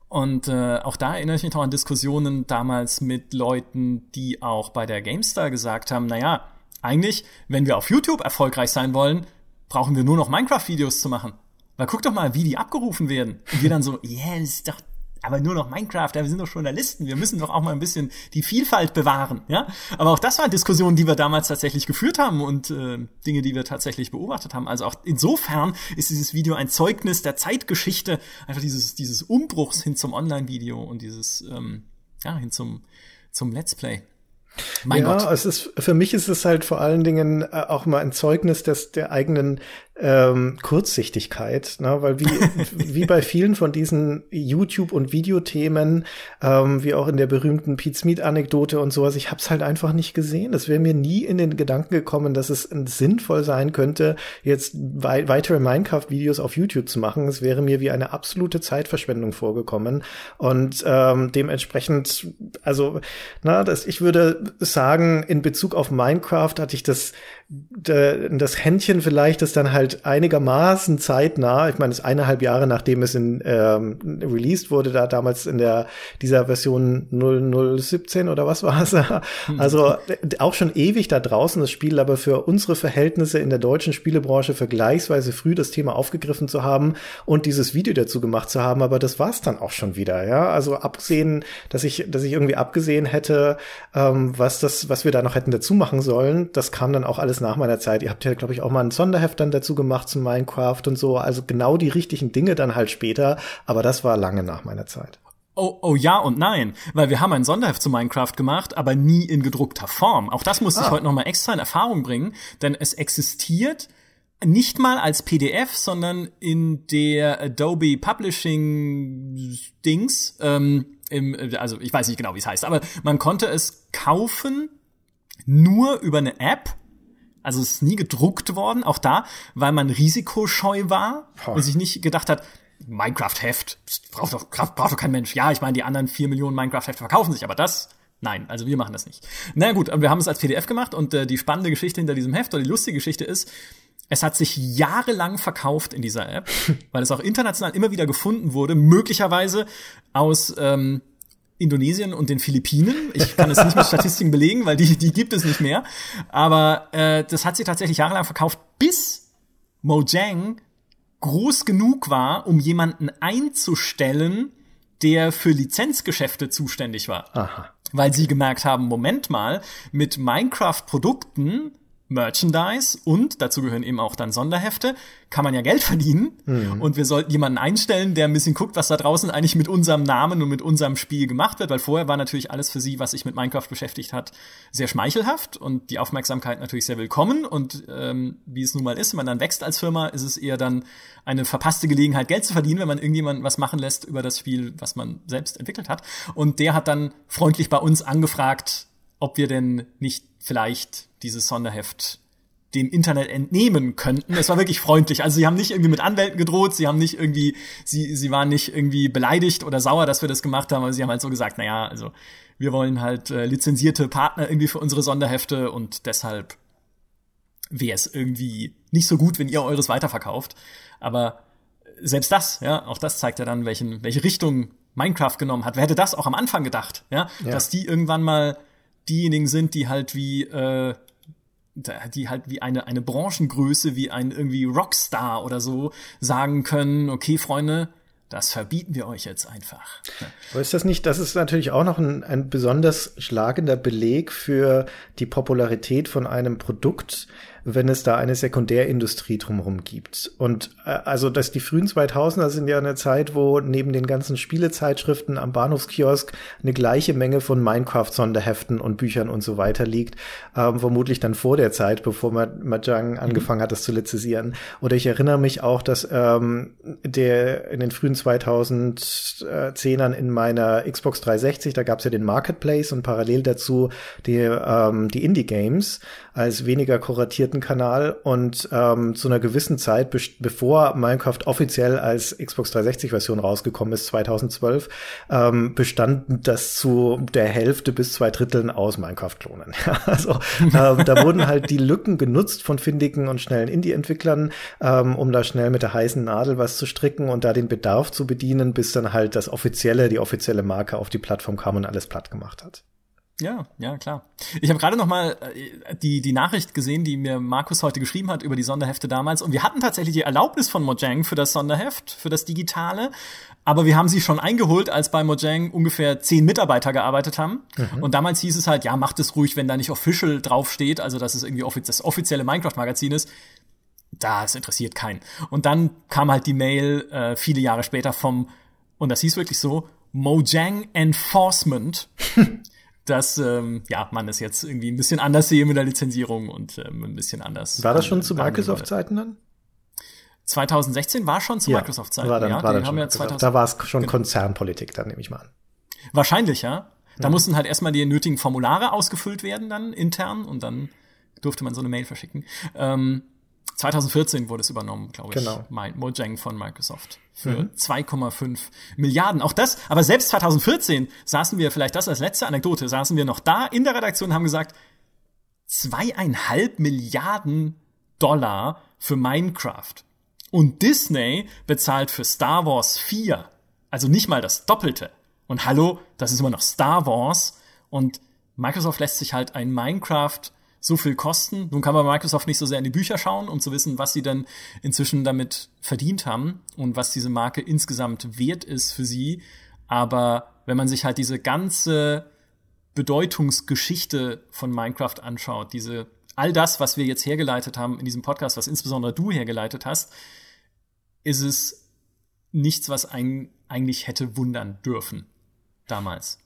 Speaker 1: Und äh, auch da erinnere ich mich noch an Diskussionen damals mit Leuten, die auch bei der GameStar gesagt haben, naja, eigentlich, wenn wir auf YouTube erfolgreich sein wollen, brauchen wir nur noch Minecraft-Videos zu machen. Weil guck doch mal, wie die abgerufen werden. Und wir dann so, yeah, das ist doch aber nur noch Minecraft, ja, wir sind doch Journalisten, wir müssen doch auch mal ein bisschen die Vielfalt bewahren, ja. Aber auch das waren Diskussionen, die wir damals tatsächlich geführt haben und äh, Dinge, die wir tatsächlich beobachtet haben. Also auch insofern ist dieses Video ein Zeugnis der Zeitgeschichte, einfach dieses, dieses Umbruchs hin zum Online-Video und dieses, ähm, ja, hin zum, zum Let's Play.
Speaker 2: Mein ja, Gott. es ist, für mich ist es halt vor allen Dingen äh, auch mal ein Zeugnis des, der eigenen ähm, Kurzsichtigkeit, ne? weil wie, [LAUGHS] wie bei vielen von diesen YouTube- und Videothemen, ähm, wie auch in der berühmten Pete Smith-Anekdote und sowas, ich habe es halt einfach nicht gesehen. Es wäre mir nie in den Gedanken gekommen, dass es sinnvoll sein könnte, jetzt wei weitere Minecraft-Videos auf YouTube zu machen. Es wäre mir wie eine absolute Zeitverschwendung vorgekommen. Und ähm, dementsprechend, also, na, das, ich würde sagen, in Bezug auf Minecraft hatte ich das das Händchen vielleicht ist dann halt einigermaßen zeitnah, ich meine, es ist eineinhalb Jahre nachdem es in ähm, released wurde, da damals in der dieser Version 0017 oder was war es? [LAUGHS] Also auch schon ewig da draußen das Spiel, aber für unsere Verhältnisse in der deutschen Spielebranche vergleichsweise früh das Thema aufgegriffen zu haben und dieses Video dazu gemacht zu haben, aber das war's dann auch schon wieder, ja. Also abgesehen, dass ich, dass ich irgendwie abgesehen hätte, ähm, was das, was wir da noch hätten dazu machen sollen, das kam dann auch alles alles nach meiner Zeit. Ihr habt ja, glaube ich, auch mal ein Sonderheft dann dazu gemacht zu Minecraft und so. Also genau die richtigen Dinge dann halt später. Aber das war lange nach meiner Zeit.
Speaker 1: Oh, oh ja und nein, weil wir haben ein Sonderheft zu Minecraft gemacht, aber nie in gedruckter Form. Auch das musste ah. ich heute noch mal extra in Erfahrung bringen, denn es existiert nicht mal als PDF, sondern in der Adobe Publishing Dings. Ähm, im, also ich weiß nicht genau, wie es heißt, aber man konnte es kaufen nur über eine App also es ist nie gedruckt worden, auch da, weil man risikoscheu war oh. und sich nicht gedacht hat, Minecraft-Heft, braucht doch, braucht doch kein Mensch. Ja, ich meine, die anderen vier Millionen Minecraft-Hefte verkaufen sich, aber das, nein, also wir machen das nicht. Na gut, wir haben es als PDF gemacht und äh, die spannende Geschichte hinter diesem Heft oder die lustige Geschichte ist, es hat sich jahrelang verkauft in dieser App, [LAUGHS] weil es auch international immer wieder gefunden wurde, möglicherweise aus ähm, Indonesien und den Philippinen. Ich kann es nicht mit [LAUGHS] Statistiken belegen, weil die, die gibt es nicht mehr. Aber äh, das hat sie tatsächlich jahrelang verkauft, bis Mojang groß genug war, um jemanden einzustellen, der für Lizenzgeschäfte zuständig war. Aha. Weil sie gemerkt haben, Moment mal, mit Minecraft-Produkten Merchandise und dazu gehören eben auch dann Sonderhefte, kann man ja Geld verdienen. Mhm. Und wir sollten jemanden einstellen, der ein bisschen guckt, was da draußen eigentlich mit unserem Namen und mit unserem Spiel gemacht wird, weil vorher war natürlich alles für sie, was sich mit Minecraft beschäftigt hat, sehr schmeichelhaft und die Aufmerksamkeit natürlich sehr willkommen. Und ähm, wie es nun mal ist, wenn man dann wächst als Firma, ist es eher dann eine verpasste Gelegenheit, Geld zu verdienen, wenn man irgendjemanden was machen lässt über das Spiel, was man selbst entwickelt hat. Und der hat dann freundlich bei uns angefragt, ob wir denn nicht vielleicht dieses Sonderheft dem Internet entnehmen könnten. Es war wirklich freundlich. Also sie haben nicht irgendwie mit Anwälten gedroht, sie haben nicht irgendwie, sie, sie waren nicht irgendwie beleidigt oder sauer, dass wir das gemacht haben, aber sie haben halt so gesagt, naja, also wir wollen halt äh, lizenzierte Partner irgendwie für unsere Sonderhefte und deshalb wäre es irgendwie nicht so gut, wenn ihr eures weiterverkauft. Aber selbst das, ja, auch das zeigt ja dann, welchen, welche Richtung Minecraft genommen hat. Wer hätte das auch am Anfang gedacht, ja, ja. dass die irgendwann mal diejenigen sind, die halt wie äh, die halt wie eine eine Branchengröße, wie ein irgendwie Rockstar oder so sagen können, okay, Freunde, das verbieten wir euch jetzt einfach.
Speaker 2: Aber ist das nicht, das ist natürlich auch noch ein, ein besonders schlagender Beleg für die Popularität von einem Produkt, wenn es da eine Sekundärindustrie drumherum gibt. Und äh, also, dass die frühen 2000er sind ja eine Zeit, wo neben den ganzen Spielezeitschriften am Bahnhofskiosk eine gleiche Menge von Minecraft-Sonderheften und Büchern und so weiter liegt. Ähm, vermutlich dann vor der Zeit, bevor Mahjong mhm. angefangen hat, das zu lizenzieren. Oder ich erinnere mich auch, dass ähm, der in den frühen 2010ern in meiner Xbox 360, da gab es ja den Marketplace und parallel dazu die, ähm, die Indie-Games als weniger kuratierten Kanal und ähm, zu einer gewissen Zeit, be bevor Minecraft offiziell als Xbox 360-Version rausgekommen ist, 2012, ähm, bestand das zu der Hälfte bis zwei Dritteln aus Minecraft-Klonen. [LAUGHS] also äh, da wurden halt die Lücken genutzt von findigen und schnellen Indie-Entwicklern, ähm, um da schnell mit der heißen Nadel was zu stricken und da den Bedarf zu bedienen, bis dann halt das offizielle, die offizielle Marke auf die Plattform kam und alles platt gemacht hat.
Speaker 1: Ja, ja, klar. Ich habe gerade noch mal äh, die die Nachricht gesehen, die mir Markus heute geschrieben hat über die Sonderhefte damals und wir hatten tatsächlich die Erlaubnis von Mojang für das Sonderheft, für das digitale, aber wir haben sie schon eingeholt, als bei Mojang ungefähr zehn Mitarbeiter gearbeitet haben mhm. und damals hieß es halt, ja, macht es ruhig, wenn da nicht official draufsteht, also dass es irgendwie offiz das offizielle Minecraft Magazin ist. Das interessiert keinen. Und dann kam halt die Mail äh, viele Jahre später vom und das hieß wirklich so Mojang Enforcement [LAUGHS] dass ähm, ja man es jetzt irgendwie ein bisschen anders sehe mit der Lizenzierung und ähm, ein bisschen anders.
Speaker 2: War das schon zu Microsoft-Zeiten dann?
Speaker 1: 2016 war schon zu ja, Microsoft-Zeiten.
Speaker 2: War dann, ja, war dann schon, ja 2000, da war es schon genau. Konzernpolitik, dann nehme ich mal an.
Speaker 1: Wahrscheinlich, ja. Da mhm. mussten halt erstmal die nötigen Formulare ausgefüllt werden dann intern und dann durfte man so eine Mail verschicken. Ähm, 2014 wurde es übernommen, glaube ich.
Speaker 2: Genau.
Speaker 1: Mojang von Microsoft für mhm. 2,5 Milliarden. Auch das, aber selbst 2014 saßen wir, vielleicht das als letzte Anekdote, saßen wir noch da in der Redaktion und haben gesagt, zweieinhalb Milliarden Dollar für Minecraft. Und Disney bezahlt für Star Wars 4. Also nicht mal das Doppelte. Und hallo, das ist immer noch Star Wars. Und Microsoft lässt sich halt ein Minecraft so viel kosten. Nun kann man bei Microsoft nicht so sehr in die Bücher schauen, um zu wissen, was sie denn inzwischen damit verdient haben und was diese Marke insgesamt wert ist für sie. Aber wenn man sich halt diese ganze Bedeutungsgeschichte von Minecraft anschaut, diese all das, was wir jetzt hergeleitet haben in diesem Podcast, was insbesondere du hergeleitet hast, ist es nichts, was ein, eigentlich hätte wundern dürfen damals.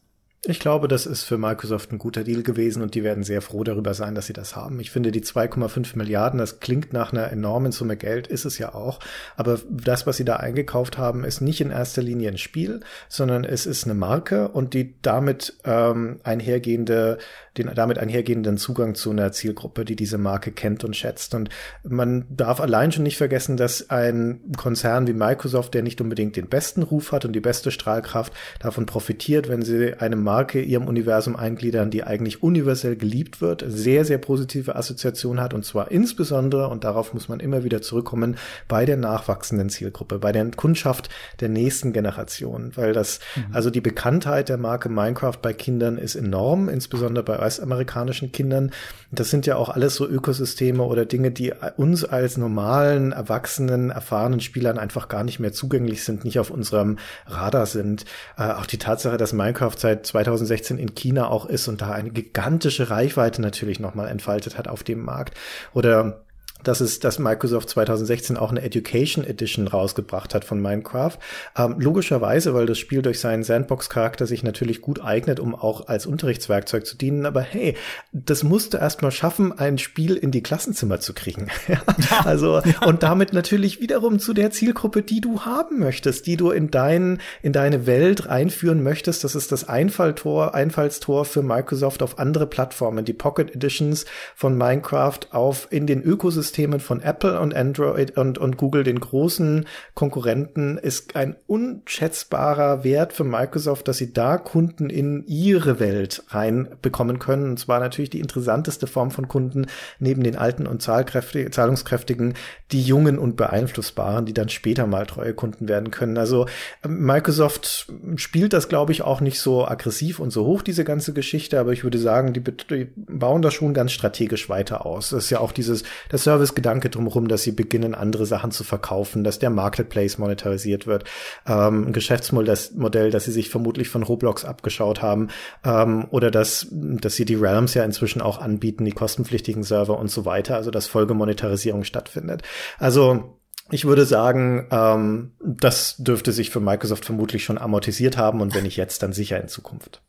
Speaker 2: Ich glaube, das ist für Microsoft ein guter Deal gewesen und die werden sehr froh darüber sein, dass sie das haben. Ich finde, die 2,5 Milliarden, das klingt nach einer enormen Summe Geld, ist es ja auch. Aber das, was sie da eingekauft haben, ist nicht in erster Linie ein Spiel, sondern es ist eine Marke und die damit ähm, einhergehende den damit einhergehenden Zugang zu einer Zielgruppe, die diese Marke kennt und schätzt. Und man darf allein schon nicht vergessen, dass ein Konzern wie Microsoft, der nicht unbedingt den besten Ruf hat und die beste Strahlkraft, davon profitiert, wenn sie eine Marke ihrem Universum eingliedern, die eigentlich universell geliebt wird, sehr, sehr positive Assoziation hat und zwar insbesondere, und darauf muss man immer wieder zurückkommen, bei der nachwachsenden Zielgruppe, bei der Kundschaft der nächsten Generation, weil das, mhm. also die Bekanntheit der Marke Minecraft bei Kindern ist enorm, insbesondere bei US-amerikanischen Kindern. Das sind ja auch alles so Ökosysteme oder Dinge, die uns als normalen, erwachsenen, erfahrenen Spielern einfach gar nicht mehr zugänglich sind, nicht auf unserem Radar sind. Äh, auch die Tatsache, dass Minecraft seit 2016 in China auch ist und da eine gigantische Reichweite natürlich nochmal entfaltet hat auf dem Markt. Oder dass es, dass Microsoft 2016 auch eine Education Edition rausgebracht hat von Minecraft. Ähm, logischerweise, weil das Spiel durch seinen Sandbox-Charakter sich natürlich gut eignet, um auch als Unterrichtswerkzeug zu dienen. Aber hey, das musst du erstmal schaffen, ein Spiel in die Klassenzimmer zu kriegen. [LAUGHS] also, und damit natürlich wiederum zu der Zielgruppe, die du haben möchtest, die du in dein, in deine Welt einführen möchtest. Das ist das Einfalltor, Einfallstor für Microsoft auf andere Plattformen. Die Pocket Editions von Minecraft auf in den Ökosystemen Ökosystemen von Apple und Android und, und Google, den großen Konkurrenten, ist ein unschätzbarer Wert für Microsoft, dass sie da Kunden in ihre Welt reinbekommen können. Und zwar natürlich die interessanteste Form von Kunden neben den alten und zahlungskräftigen, die jungen und beeinflussbaren, die dann später mal treue Kunden werden können. Also ähm, Microsoft spielt das, glaube ich, auch nicht so aggressiv und so hoch, diese ganze Geschichte, aber ich würde sagen, die, die bauen das schon ganz strategisch weiter aus. Das ist ja auch dieses, das Service Service-Gedanke drumherum, dass sie beginnen, andere Sachen zu verkaufen, dass der Marketplace monetarisiert wird. Ähm, ein Geschäftsmodell, das, sie sich vermutlich von Roblox abgeschaut haben. Ähm, oder dass, dass sie die Realms ja inzwischen auch anbieten, die kostenpflichtigen Server und so weiter. Also dass Folgemonetarisierung stattfindet. Also ich würde sagen, ähm, das dürfte sich für Microsoft vermutlich schon amortisiert haben und wenn nicht jetzt, dann sicher in Zukunft.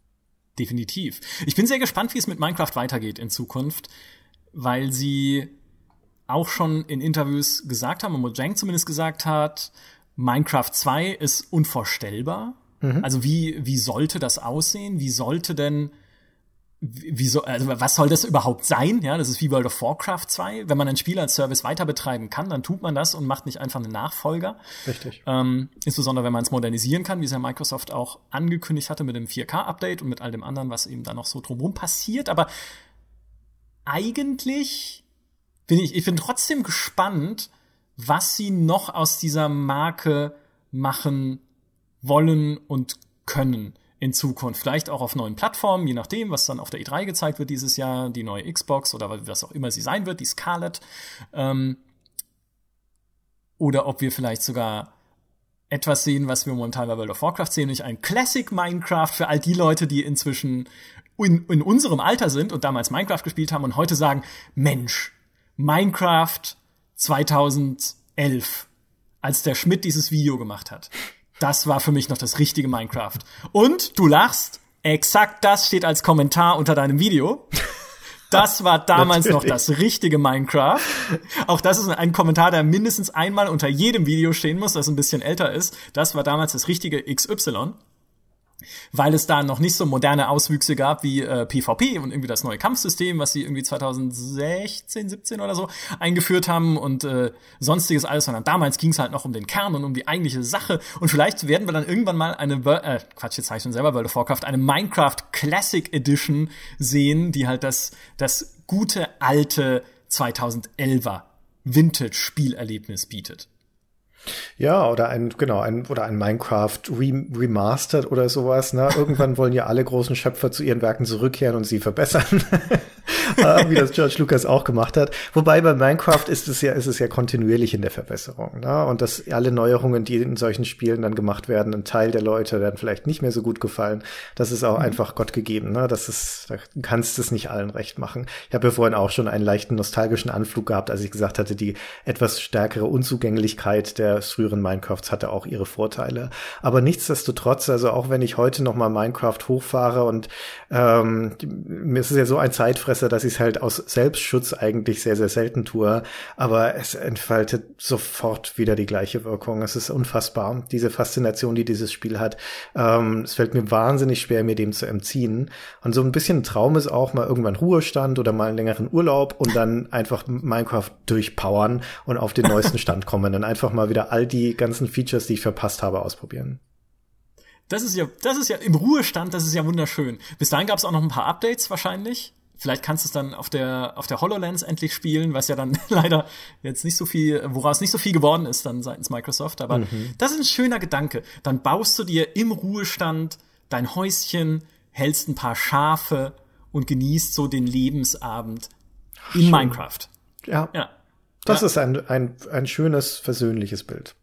Speaker 1: Definitiv. Ich bin sehr gespannt, wie es mit Minecraft weitergeht in Zukunft, weil sie auch schon in Interviews gesagt haben, und Mojang zumindest gesagt hat, Minecraft 2 ist unvorstellbar. Mhm. Also wie, wie sollte das aussehen? Wie sollte denn, wie so, also was soll das überhaupt sein? Ja, das ist wie World of Warcraft 2. Wenn man ein Spiel als Service weiter betreiben kann, dann tut man das und macht nicht einfach einen Nachfolger.
Speaker 2: Richtig.
Speaker 1: Ähm, insbesondere wenn man es modernisieren kann, wie es ja Microsoft auch angekündigt hatte mit dem 4K-Update und mit all dem anderen, was eben da noch so drumherum passiert. Aber eigentlich bin ich, ich bin trotzdem gespannt, was sie noch aus dieser Marke machen wollen und können in Zukunft. Vielleicht auch auf neuen Plattformen, je nachdem, was dann auf der E3 gezeigt wird dieses Jahr, die neue Xbox oder was auch immer sie sein wird, die Scarlett. Ähm, oder ob wir vielleicht sogar etwas sehen, was wir momentan bei World of Warcraft sehen, nämlich ein Classic Minecraft für all die Leute, die inzwischen in, in unserem Alter sind und damals Minecraft gespielt haben und heute sagen, Mensch, Minecraft 2011, als der Schmidt dieses Video gemacht hat. Das war für mich noch das richtige Minecraft. Und du lachst, exakt das steht als Kommentar unter deinem Video. Das war damals noch das richtige Minecraft. Auch das ist ein Kommentar, der mindestens einmal unter jedem Video stehen muss, das ein bisschen älter ist. Das war damals das richtige XY. Weil es da noch nicht so moderne Auswüchse gab wie äh, PvP und irgendwie das neue Kampfsystem, was sie irgendwie 2016, 17 oder so eingeführt haben und äh, sonstiges alles, sondern damals ging es halt noch um den Kern und um die eigentliche Sache und vielleicht werden wir dann irgendwann mal eine, äh, Quatsch, jetzt ich schon selber World of Warcraft, eine Minecraft Classic Edition sehen, die halt das, das gute alte 2011er Vintage-Spielerlebnis bietet.
Speaker 2: Ja, oder ein, genau, ein, oder ein Minecraft Remastered oder sowas, ne? Irgendwann wollen ja alle großen Schöpfer zu ihren Werken zurückkehren und sie verbessern. [LAUGHS] wie das George Lucas auch gemacht hat. Wobei bei Minecraft ist es ja, ist es ja kontinuierlich in der Verbesserung. Ne? Und dass alle Neuerungen, die in solchen Spielen dann gemacht werden, ein Teil der Leute werden vielleicht nicht mehr so gut gefallen. Das ist auch mhm. einfach Gott gegeben. Ne? Das ist, da kannst du es nicht allen recht machen. Ich habe ja vorhin auch schon einen leichten nostalgischen Anflug gehabt, als ich gesagt hatte, die etwas stärkere Unzugänglichkeit der früheren Minecrafts hatte auch ihre Vorteile. Aber nichtsdestotrotz, also auch wenn ich heute noch mal Minecraft hochfahre und ähm, mir ist es ja so ein Zeitfresser, dass ich es halt aus Selbstschutz eigentlich sehr, sehr selten tue. Aber es entfaltet sofort wieder die gleiche Wirkung. Es ist unfassbar, diese Faszination, die dieses Spiel hat. Ähm, es fällt mir wahnsinnig schwer, mir dem zu entziehen. Und so ein bisschen ein Traum ist auch mal irgendwann Ruhestand oder mal einen längeren Urlaub und dann einfach Minecraft durchpowern und auf den neuesten [LAUGHS] Stand kommen. Dann einfach mal wieder all die ganzen Features, die ich verpasst habe, ausprobieren.
Speaker 1: Das ist ja, das ist ja im Ruhestand, das ist ja wunderschön. Bis dahin gab es auch noch ein paar Updates wahrscheinlich. Vielleicht kannst du es dann auf der, auf der HoloLens endlich spielen, was ja dann [LAUGHS] leider jetzt nicht so viel, woraus nicht so viel geworden ist dann seitens Microsoft. Aber mhm. das ist ein schöner Gedanke. Dann baust du dir im Ruhestand dein Häuschen, hältst ein paar Schafe und genießt so den Lebensabend in Schön. Minecraft.
Speaker 2: Ja. ja. Das ja. ist ein, ein, ein schönes, versöhnliches Bild.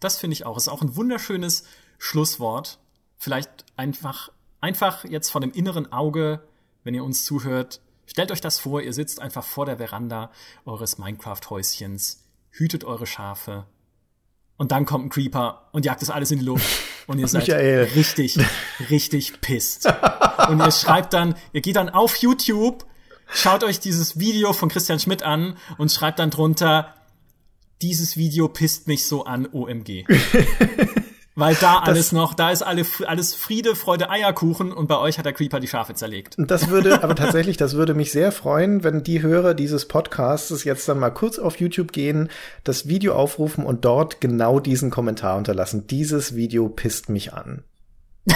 Speaker 1: Das finde ich auch. Ist auch ein wunderschönes Schlusswort. Vielleicht einfach, einfach jetzt von dem inneren Auge wenn ihr uns zuhört, stellt euch das vor, ihr sitzt einfach vor der Veranda eures Minecraft-Häuschens, hütet eure Schafe und dann kommt ein Creeper und jagt das alles in die Luft und ihr [LAUGHS] seid Michael. richtig, richtig pisst. Und ihr schreibt dann, ihr geht dann auf YouTube, schaut euch dieses Video von Christian Schmidt an und schreibt dann drunter, dieses Video pisst mich so an, OMG. [LAUGHS] Weil da alles noch, da ist alle, alles Friede, Freude, Eierkuchen und bei euch hat der Creeper die Schafe zerlegt.
Speaker 2: Das würde, aber tatsächlich, das würde mich sehr freuen, wenn die Hörer dieses Podcasts jetzt dann mal kurz auf YouTube gehen, das Video aufrufen und dort genau diesen Kommentar unterlassen. Dieses Video pisst mich an. [LAUGHS]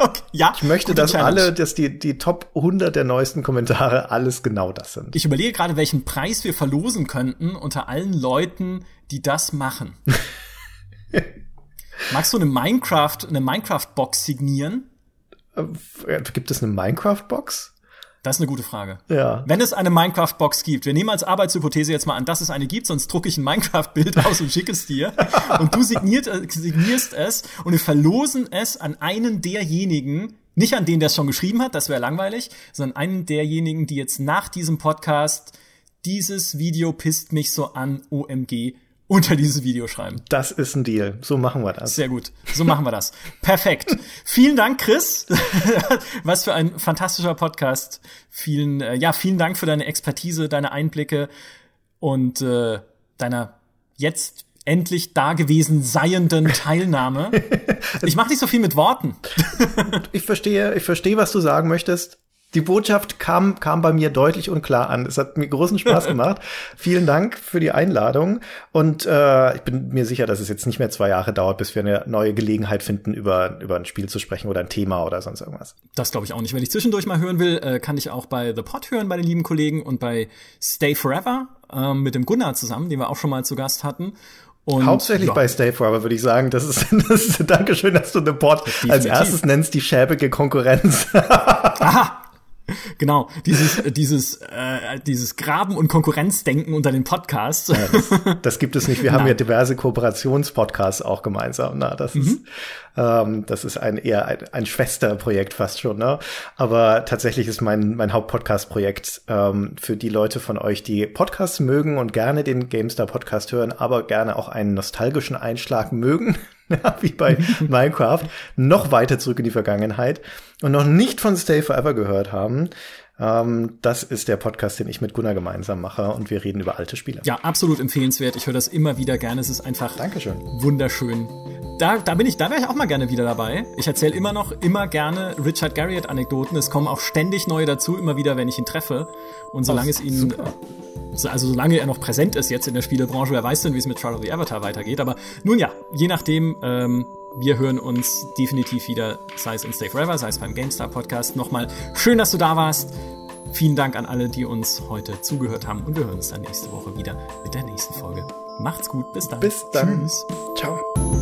Speaker 2: Okay, ja. Ich möchte, dass Challenge. alle, dass die, die Top 100 der neuesten Kommentare alles genau das sind.
Speaker 1: Ich überlege gerade, welchen Preis wir verlosen könnten unter allen Leuten, die das machen. [LAUGHS] Magst du eine Minecraft, eine Minecraft-Box signieren?
Speaker 2: Äh, gibt es eine Minecraft-Box?
Speaker 1: Das ist eine gute Frage.
Speaker 2: Ja.
Speaker 1: Wenn es eine Minecraft-Box gibt, wir nehmen als Arbeitshypothese jetzt mal an, dass es eine gibt, sonst drucke ich ein Minecraft-Bild [LAUGHS] aus und schicke es dir. und du signiert, äh, signierst es und wir verlosen es an einen derjenigen, nicht an den, der es schon geschrieben hat, das wäre langweilig, sondern einen derjenigen, die jetzt nach diesem Podcast dieses Video pisst mich so an, OMG, unter dieses Video schreiben.
Speaker 2: Das ist ein Deal. So machen wir das.
Speaker 1: Sehr gut. So machen wir das. Perfekt. Vielen Dank, Chris. [LAUGHS] Was für ein fantastischer Podcast. Vielen, äh, ja, vielen Dank für deine Expertise, deine Einblicke und äh, deiner jetzt endlich dagewesen seienden [LAUGHS] Teilnahme. Ich mache nicht so viel mit Worten.
Speaker 2: ich verstehe, ich verstehe, was du sagen möchtest die Botschaft kam, kam bei mir deutlich und klar an. Es hat mir großen Spaß [LAUGHS] gemacht. Vielen Dank für die Einladung. Und äh, ich bin mir sicher, dass es jetzt nicht mehr zwei Jahre dauert, bis wir eine neue Gelegenheit finden, über, über ein Spiel zu sprechen oder ein Thema oder sonst irgendwas.
Speaker 1: Das glaube ich auch nicht. Wenn ich zwischendurch mal hören will, äh, kann ich auch bei The Pod hören, bei den lieben Kollegen und bei Stay Forever äh, mit dem Gunnar zusammen, den wir auch schon mal zu Gast hatten.
Speaker 2: Und, Hauptsächlich ja. bei Stay Forever würde ich sagen, das ist, [LAUGHS] das ist Dankeschön, dass du The Pod als erstes nennst, die schäbige Konkurrenz.
Speaker 1: Aha, [LAUGHS] Genau, dieses, äh, dieses, äh, dieses Graben- und Konkurrenzdenken unter den Podcasts. Ja,
Speaker 2: das, [LAUGHS] das, gibt es nicht. Wir haben ja diverse Kooperationspodcasts auch gemeinsam. Na, das mhm. ist, ähm, das ist ein eher ein, ein Schwesterprojekt fast schon. Ne? Aber tatsächlich ist mein, mein Hauptpodcast-Projekt ähm, für die Leute von euch, die Podcasts mögen und gerne den GameStar Podcast hören, aber gerne auch einen nostalgischen Einschlag mögen. [LAUGHS] wie bei Minecraft, noch weiter zurück in die Vergangenheit und noch nicht von Stay Forever gehört haben, ähm, das ist der Podcast, den ich mit Gunnar gemeinsam mache und wir reden über alte Spiele.
Speaker 1: Ja, absolut empfehlenswert. Ich höre das immer wieder gerne. Es ist einfach
Speaker 2: Dankeschön.
Speaker 1: wunderschön. da, da bin ich, da wäre ich auch mal gerne wieder dabei. Ich erzähle immer noch, immer gerne Richard Garriott-Anekdoten. Es kommen auch ständig neue dazu, immer wieder, wenn ich ihn treffe. Und solange es ihn, super. also solange er noch präsent ist jetzt in der Spielebranche, wer weiß denn, wie es mit Trial of the Avatar weitergeht. Aber nun ja, je nachdem, ähm, wir hören uns definitiv wieder, sei es in Stay Forever, sei es beim GameStar Podcast. Nochmal schön, dass du da warst. Vielen Dank an alle, die uns heute zugehört haben und wir hören uns dann nächste Woche wieder mit der nächsten Folge. Macht's gut, bis dann.
Speaker 2: Bis dann. Tschüss. Ciao.